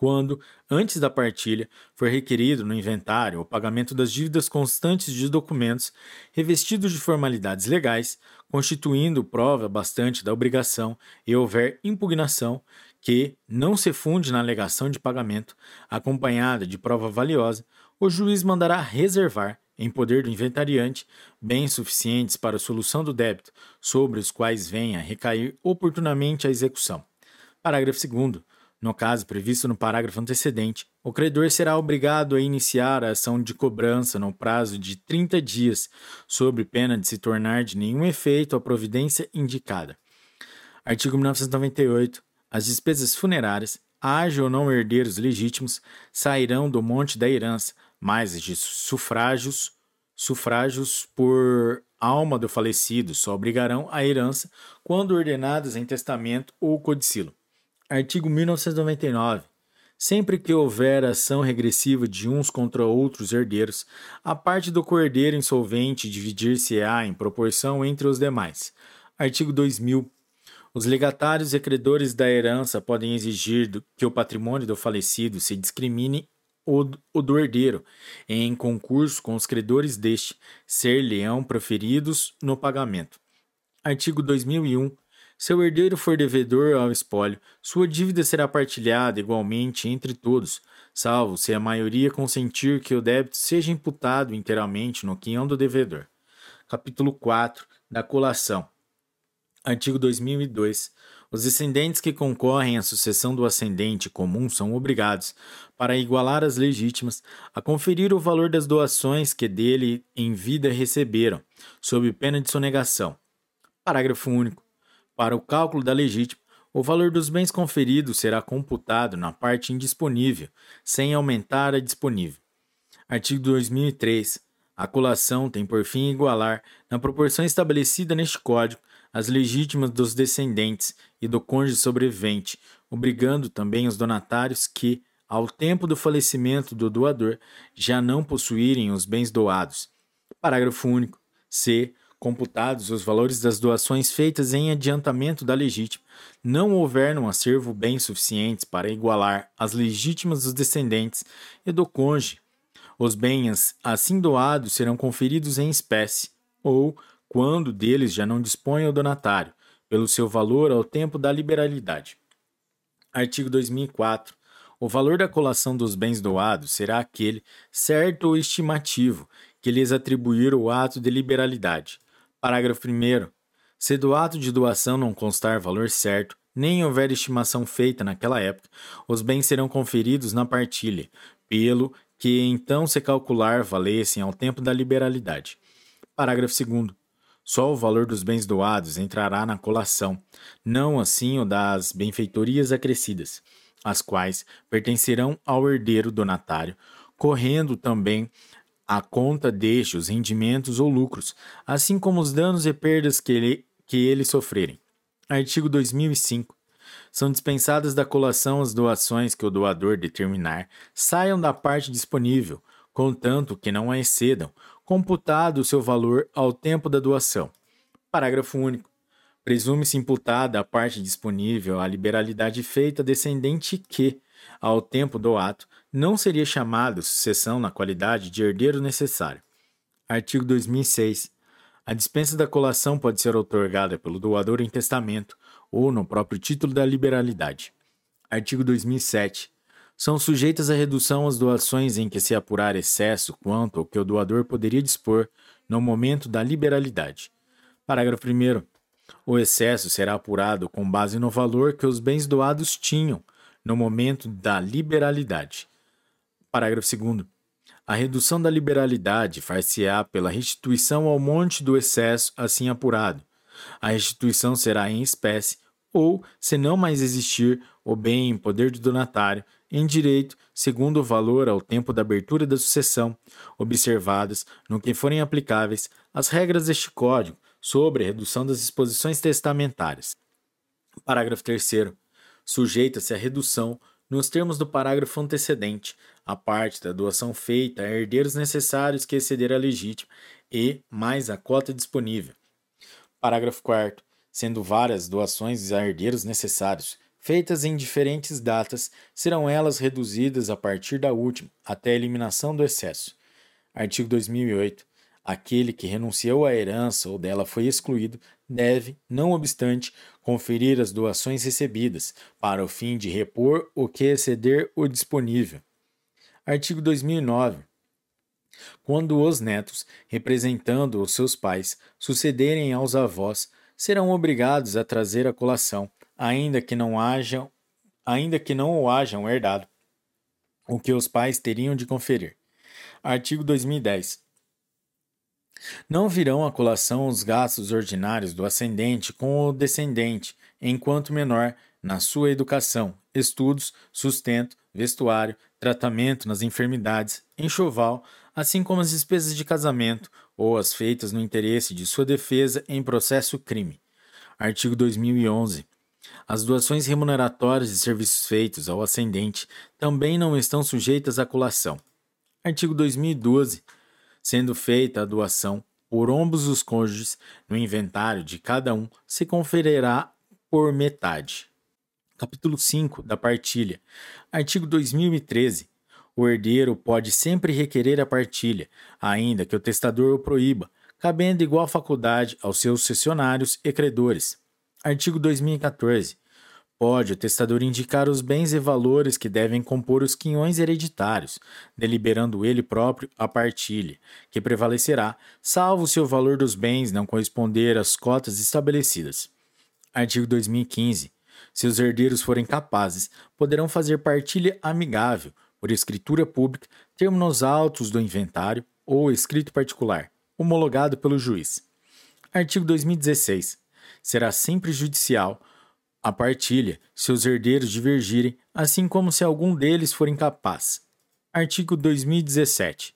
quando, antes da partilha, for requerido no inventário o pagamento das dívidas constantes de documentos revestidos de formalidades legais, constituindo prova bastante da obrigação e houver impugnação que não se funde na alegação de pagamento, acompanhada de prova valiosa, o juiz mandará reservar, em poder do inventariante, bens suficientes para a solução do débito, sobre os quais venha a recair oportunamente a execução. Parágrafo 2 no caso previsto no parágrafo antecedente, o credor será obrigado a iniciar a ação de cobrança no prazo de 30 dias, sob pena de se tornar de nenhum efeito a providência indicada. Artigo 1998. As despesas funerárias, haja ou não herdeiros legítimos, sairão do monte da herança, mais de sufrágios, sufrágios por alma do falecido só obrigarão a herança quando ordenadas em testamento ou codicilo. Artigo 1999. Sempre que houver ação regressiva de uns contra outros herdeiros, a parte do coerdeiro insolvente dividir-se-á em proporção entre os demais. Artigo 2000. Os legatários e credores da herança podem exigir que o patrimônio do falecido se discrimine o, o do herdeiro, em concurso com os credores deste, ser-lhe-ão proferidos no pagamento. Artigo 2001. Se o herdeiro for devedor ao espólio, sua dívida será partilhada igualmente entre todos, salvo se a maioria consentir que o débito seja imputado inteiramente no quinhão do devedor. Capítulo 4 da colação. Artigo 2002. Os descendentes que concorrem à sucessão do ascendente comum são obrigados, para igualar as legítimas, a conferir o valor das doações que dele em vida receberam, sob pena de sonegação. Parágrafo único. Para o cálculo da legítima, o valor dos bens conferidos será computado na parte indisponível, sem aumentar a disponível. Artigo 2003. A colação tem por fim igualar, na proporção estabelecida neste Código, as legítimas dos descendentes e do cônjuge sobrevivente, obrigando também os donatários que, ao tempo do falecimento do doador, já não possuírem os bens doados. Parágrafo único. C computados os valores das doações feitas em adiantamento da legítima, não houver no acervo bens suficientes para igualar as legítimas dos descendentes e do cônjuge, os bens assim doados serão conferidos em espécie, ou, quando deles já não dispõe o donatário, pelo seu valor ao tempo da liberalidade. Artigo 2004. O valor da colação dos bens doados será aquele, certo ou estimativo, que lhes atribuir o ato de liberalidade. Parágrafo 1. Se do ato de doação não constar valor certo, nem houver estimação feita naquela época, os bens serão conferidos na partilha, pelo que então se calcular valessem ao tempo da liberalidade. Parágrafo 2. Só o valor dos bens doados entrará na colação, não assim o das benfeitorias acrescidas, as quais pertencerão ao herdeiro donatário, correndo também a conta deste os rendimentos ou lucros, assim como os danos e perdas que, ele, que eles sofrerem. Artigo 2005. São dispensadas da colação as doações que o doador determinar saiam da parte disponível, contanto que não a excedam, computado o seu valor ao tempo da doação. Parágrafo único. Presume-se imputada à parte disponível a liberalidade feita descendente que, ao tempo do ato, não seria chamado sucessão na qualidade de herdeiro necessário. Artigo 2006. A dispensa da colação pode ser otorgada pelo doador em testamento ou no próprio título da liberalidade. Artigo 2007. São sujeitas à redução as doações em que se apurar excesso quanto ao que o doador poderia dispor no momento da liberalidade. Parágrafo 1. O excesso será apurado com base no valor que os bens doados tinham no momento da liberalidade. Parágrafo 2. A redução da liberalidade far-se-á pela restituição ao monte do excesso assim apurado. A restituição será em espécie ou, se não mais existir o bem em poder do donatário, em direito, segundo o valor ao tempo da abertura da sucessão, observadas, no que forem aplicáveis, as regras deste Código sobre a redução das disposições testamentárias. Parágrafo 3. Sujeita-se à redução, nos termos do parágrafo antecedente, a parte da doação feita a herdeiros necessários que exceder a legítima e mais a cota disponível. Parágrafo 4. Sendo várias doações a herdeiros necessários, feitas em diferentes datas, serão elas reduzidas a partir da última, até a eliminação do excesso. Artigo 2008. Aquele que renunciou à herança ou dela foi excluído deve, não obstante, conferir as doações recebidas, para o fim de repor o que exceder o disponível. Artigo 2009. Quando os netos, representando os seus pais, sucederem aos avós, serão obrigados a trazer a colação, ainda que não hajam, ainda que não o hajam herdado, o que os pais teriam de conferir. Artigo 2010. Não virão à colação os gastos ordinários do ascendente com o descendente, enquanto menor, na sua educação, estudos, sustento, vestuário, tratamento nas enfermidades, enxoval, assim como as despesas de casamento ou as feitas no interesse de sua defesa em processo crime. Artigo 2011. As doações remuneratórias de serviços feitos ao ascendente também não estão sujeitas à colação. Artigo 2012. Sendo feita a doação por ambos os cônjuges, no inventário de cada um se conferirá por metade. Capítulo 5 da partilha. Artigo 2013. O herdeiro pode sempre requerer a partilha, ainda que o testador o proíba, cabendo igual faculdade aos seus cessionários e credores. Artigo 2014. Pode o testador indicar os bens e valores que devem compor os quinhões hereditários, deliberando ele próprio a partilha, que prevalecerá, salvo se o valor dos bens não corresponder às cotas estabelecidas. Artigo 2015. Se os herdeiros forem capazes, poderão fazer partilha amigável, por escritura pública, termo nos autos do inventário ou escrito particular, homologado pelo juiz. Artigo 2016. Será sempre judicial a partilha, se os herdeiros divergirem, assim como se algum deles for incapaz. Artigo 2017.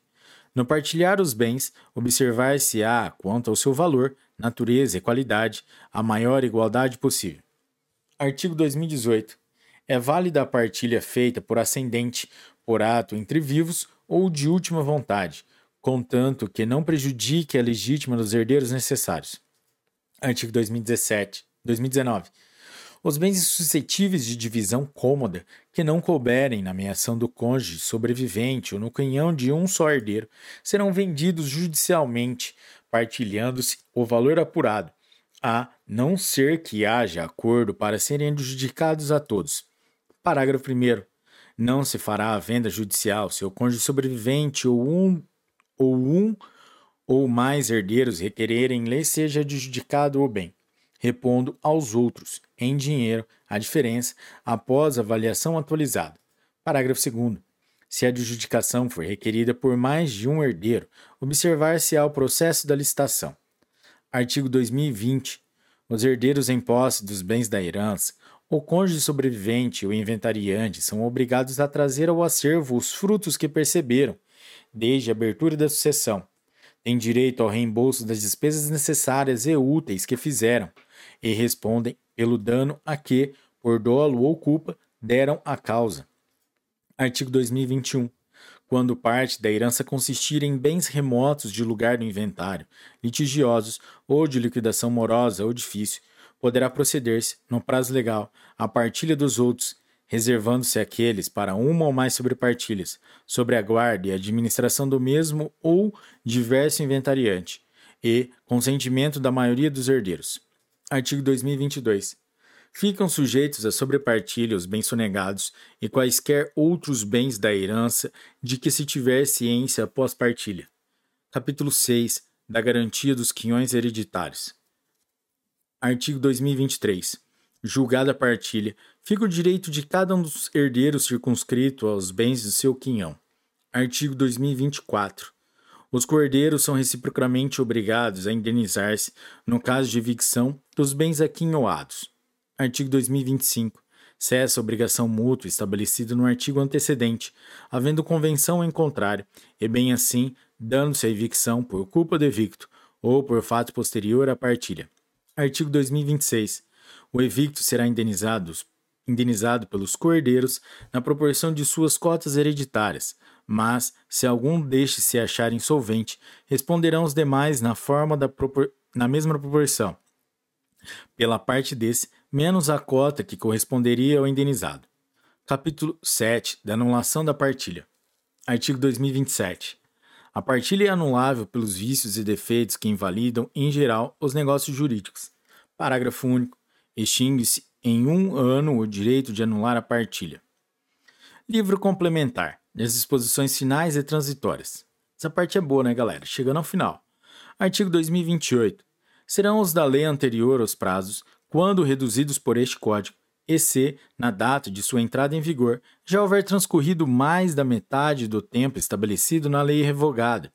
No partilhar os bens, observar-se-á, quanto ao seu valor, natureza e qualidade, a maior igualdade possível. Artigo 2018. É válida a partilha feita por ascendente, por ato entre vivos ou de última vontade, contanto que não prejudique a legítima dos herdeiros necessários. Artigo 2017. 2019. Os bens suscetíveis de divisão cômoda, que não couberem na meação do cônjuge sobrevivente ou no canhão de um só herdeiro, serão vendidos judicialmente, partilhando-se o valor apurado, a não ser que haja acordo para serem adjudicados a todos. Parágrafo 1. Não se fará a venda judicial se o cônjuge sobrevivente ou um ou um ou mais herdeiros requererem lhe seja adjudicado o bem, repondo aos outros, em dinheiro, a diferença após avaliação atualizada. Parágrafo 2. Se a adjudicação for requerida por mais de um herdeiro, observar-se-á o processo da licitação. Artigo 2020. Os herdeiros em posse dos bens da herança, o cônjuge sobrevivente e o inventariante são obrigados a trazer ao acervo os frutos que perceberam, desde a abertura da sucessão. Têm direito ao reembolso das despesas necessárias e úteis que fizeram, e respondem pelo dano a que, por dolo ou culpa, deram a causa. Artigo 2021. Quando parte da herança consistir em bens remotos de lugar do inventário, litigiosos ou de liquidação morosa ou difícil, poderá proceder-se, no prazo legal, à partilha dos outros, reservando-se aqueles para uma ou mais sobrepartilhas, sobre a guarda e administração do mesmo ou diverso inventariante, e consentimento da maioria dos herdeiros. Artigo 2022. Ficam sujeitos à sobrepartilha os bens sonegados e quaisquer outros bens da herança de que se tiver ciência após partilha. Capítulo 6 da Garantia dos Quinhões Hereditários. Artigo 2023. Julgada a partilha, fica o direito de cada um dos herdeiros circunscrito aos bens do seu quinhão. Artigo 2024. Os cordeiros são reciprocamente obrigados a indenizar-se, no caso de evicção, dos bens aquinhoados. Artigo 2025. Cessa a obrigação mútua estabelecida no artigo antecedente, havendo convenção em contrário, e bem assim, dando-se a evicção por culpa do evicto ou por fato posterior à partilha. Artigo 2026. O evicto será indenizado, indenizado pelos cordeiros na proporção de suas cotas hereditárias, mas, se algum destes se achar insolvente, responderão os demais na forma da na mesma proporção, pela parte desse, menos a cota que corresponderia ao indenizado. Capítulo 7 da anulação da partilha. Artigo 2027. A partilha é anulável pelos vícios e defeitos que invalidam, em geral, os negócios jurídicos. Parágrafo único. Extingue-se em um ano o direito de anular a partilha. Livro complementar das disposições finais e transitórias. Essa parte é boa, né, galera? Chegando ao final. Artigo 2028. Serão os da lei anterior aos prazos, quando reduzidos por este Código, e se, na data de sua entrada em vigor, já houver transcorrido mais da metade do tempo estabelecido na lei revogada.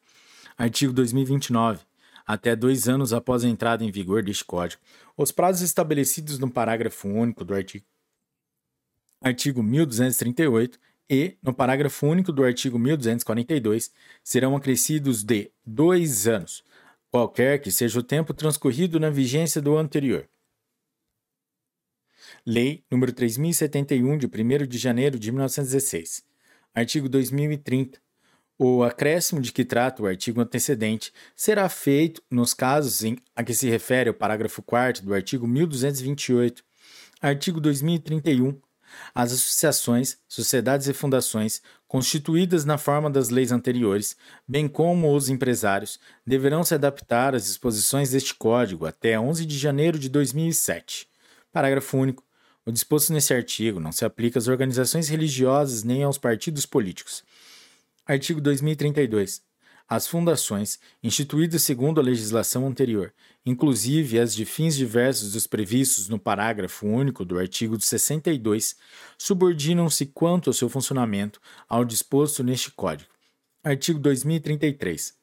Artigo 2029. Até dois anos após a entrada em vigor deste Código, os prazos estabelecidos no parágrafo único do artigo, artigo 1238 e, no parágrafo único do artigo 1242, serão acrescidos de dois anos, qualquer que seja o tempo transcorrido na vigência do anterior. Lei nº 3071, de 1 de janeiro de 1916. Artigo 2030. O acréscimo de que trata o artigo antecedente será feito nos casos em a que se refere ao parágrafo 4 do artigo 1228. Artigo 2031 as associações, sociedades e fundações, constituídas na forma das leis anteriores, bem como os empresários, deverão se adaptar às disposições deste Código até 11 de janeiro de 2007. Parágrafo único. O disposto nesse artigo não se aplica às organizações religiosas nem aos partidos políticos. Artigo 2032 as fundações, instituídas segundo a legislação anterior, inclusive as de fins diversos dos previstos no parágrafo único do artigo 62, subordinam-se quanto ao seu funcionamento ao disposto neste Código. Artigo 2033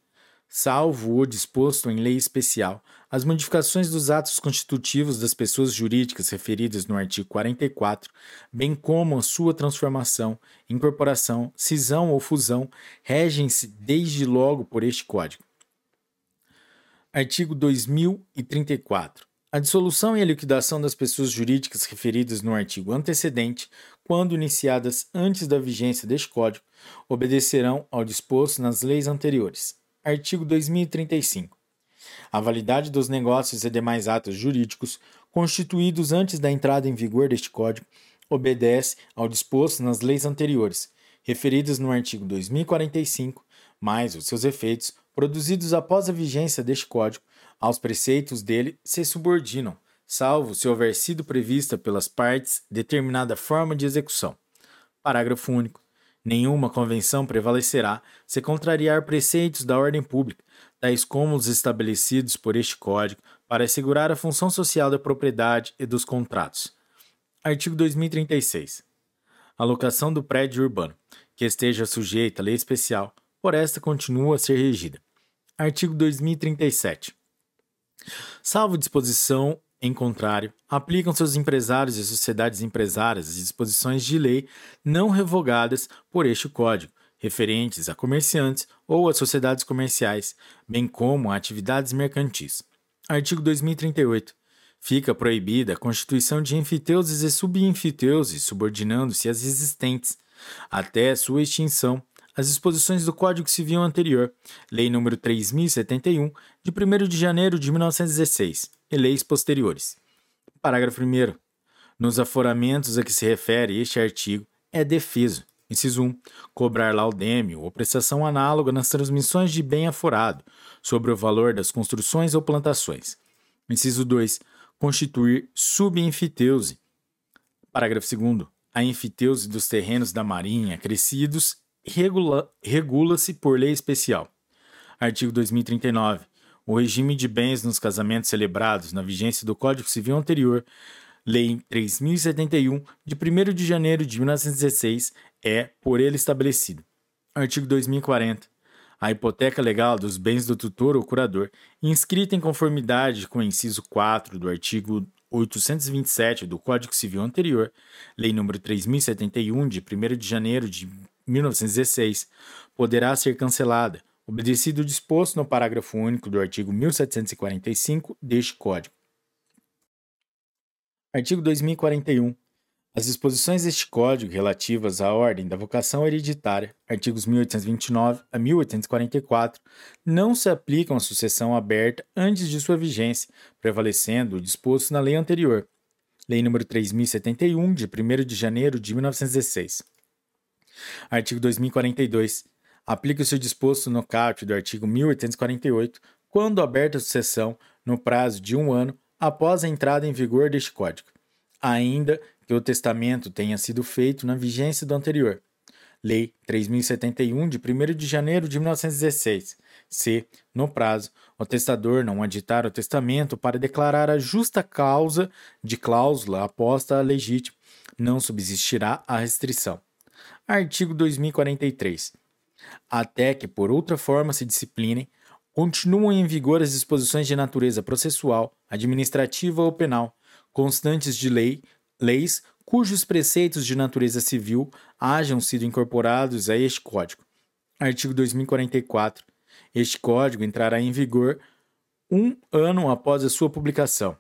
salvo o disposto em lei especial, as modificações dos atos constitutivos das pessoas jurídicas referidas no artigo 44, bem como a sua transformação, incorporação, cisão ou fusão, regem-se desde logo por este Código. Artigo 2034. A dissolução e a liquidação das pessoas jurídicas referidas no artigo antecedente, quando iniciadas antes da vigência deste Código, obedecerão ao disposto nas leis anteriores. Artigo 2035. A validade dos negócios e demais atos jurídicos constituídos antes da entrada em vigor deste Código obedece ao disposto nas leis anteriores, referidas no artigo 2045, mais os seus efeitos, produzidos após a vigência deste Código, aos preceitos dele se subordinam, salvo se houver sido prevista pelas partes determinada forma de execução. Parágrafo único. Nenhuma convenção prevalecerá se contrariar preceitos da ordem pública, tais como os estabelecidos por este Código, para assegurar a função social da propriedade e dos contratos. Artigo 2036. A locação do prédio urbano, que esteja sujeita à lei especial, por esta continua a ser regida. Artigo 2037. Salvo disposição em contrário, aplicam seus empresários e sociedades empresárias as disposições de lei não revogadas por este Código, referentes a comerciantes ou a sociedades comerciais, bem como a atividades mercantis. Artigo 2038. Fica proibida a constituição de enfiteuses e subenfiteuses, subordinando-se às existentes, até sua extinção, as disposições do Código Civil anterior, Lei nº 3071, de 1 de janeiro de 1916, e leis posteriores. Parágrafo 1. Nos aforamentos a que se refere este artigo, é defeso, inciso 1, cobrar laudêmio ou prestação análoga nas transmissões de bem aforado, sobre o valor das construções ou plantações. Inciso 2, constituir subenfiteuse. Parágrafo 2. A enfiteuse dos terrenos da Marinha crescidos regula, regula-se por lei especial. Artigo 2039. O regime de bens nos casamentos celebrados na vigência do Código Civil anterior, Lei 3071, de 1 de janeiro de 1916, é por ele estabelecido. Artigo 2040. A hipoteca legal dos bens do tutor ou curador, inscrita em conformidade com o inciso 4 do artigo 827 do Código Civil anterior, Lei nº 3071, de 1 de janeiro de 1916, poderá ser cancelada, obedecido o disposto no parágrafo único do artigo 1745 deste Código. Artigo 2041. As disposições deste Código relativas à ordem da vocação hereditária, artigos 1829 a 1844, não se aplicam à sucessão aberta antes de sua vigência, prevalecendo o disposto na lei anterior, Lei nº 3071, de 1 de janeiro de 1916. Artigo 2042. Aplica-se o disposto no caput do artigo 1848 quando aberta a sucessão no prazo de um ano após a entrada em vigor deste Código, ainda que o testamento tenha sido feito na vigência do anterior. Lei 3071, de 1 de janeiro de 1916. Se, no prazo, o testador não aditar o testamento para declarar a justa causa de cláusula aposta legítima, não subsistirá a restrição. Artigo 2043. Até que por outra forma se disciplinem, continuam em vigor as disposições de natureza processual, administrativa ou penal, constantes de lei, leis cujos preceitos de natureza civil hajam sido incorporados a este Código. Artigo 2044. Este Código entrará em vigor um ano após a sua publicação.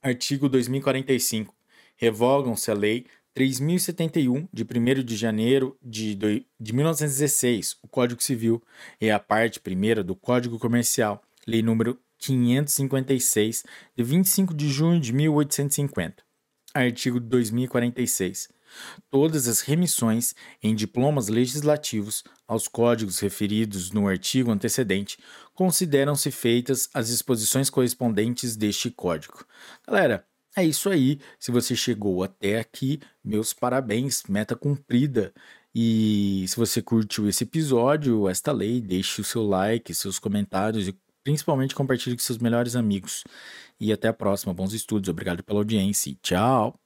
Artigo 2045. Revogam-se a lei 3071, de 1 de janeiro de, de 1916, o Código Civil, e a parte primeira do Código Comercial, Lei número 556, de 25 de junho de 1850. Artigo 2046. Todas as remissões em diplomas legislativos aos códigos referidos no artigo antecedente consideram-se feitas as disposições correspondentes deste código. Galera, é isso aí. Se você chegou até aqui, meus parabéns, meta cumprida. E se você curtiu esse episódio, esta lei, deixe o seu like, seus comentários e principalmente compartilhe com seus melhores amigos. E até a próxima. Bons estudos. Obrigado pela audiência. Tchau.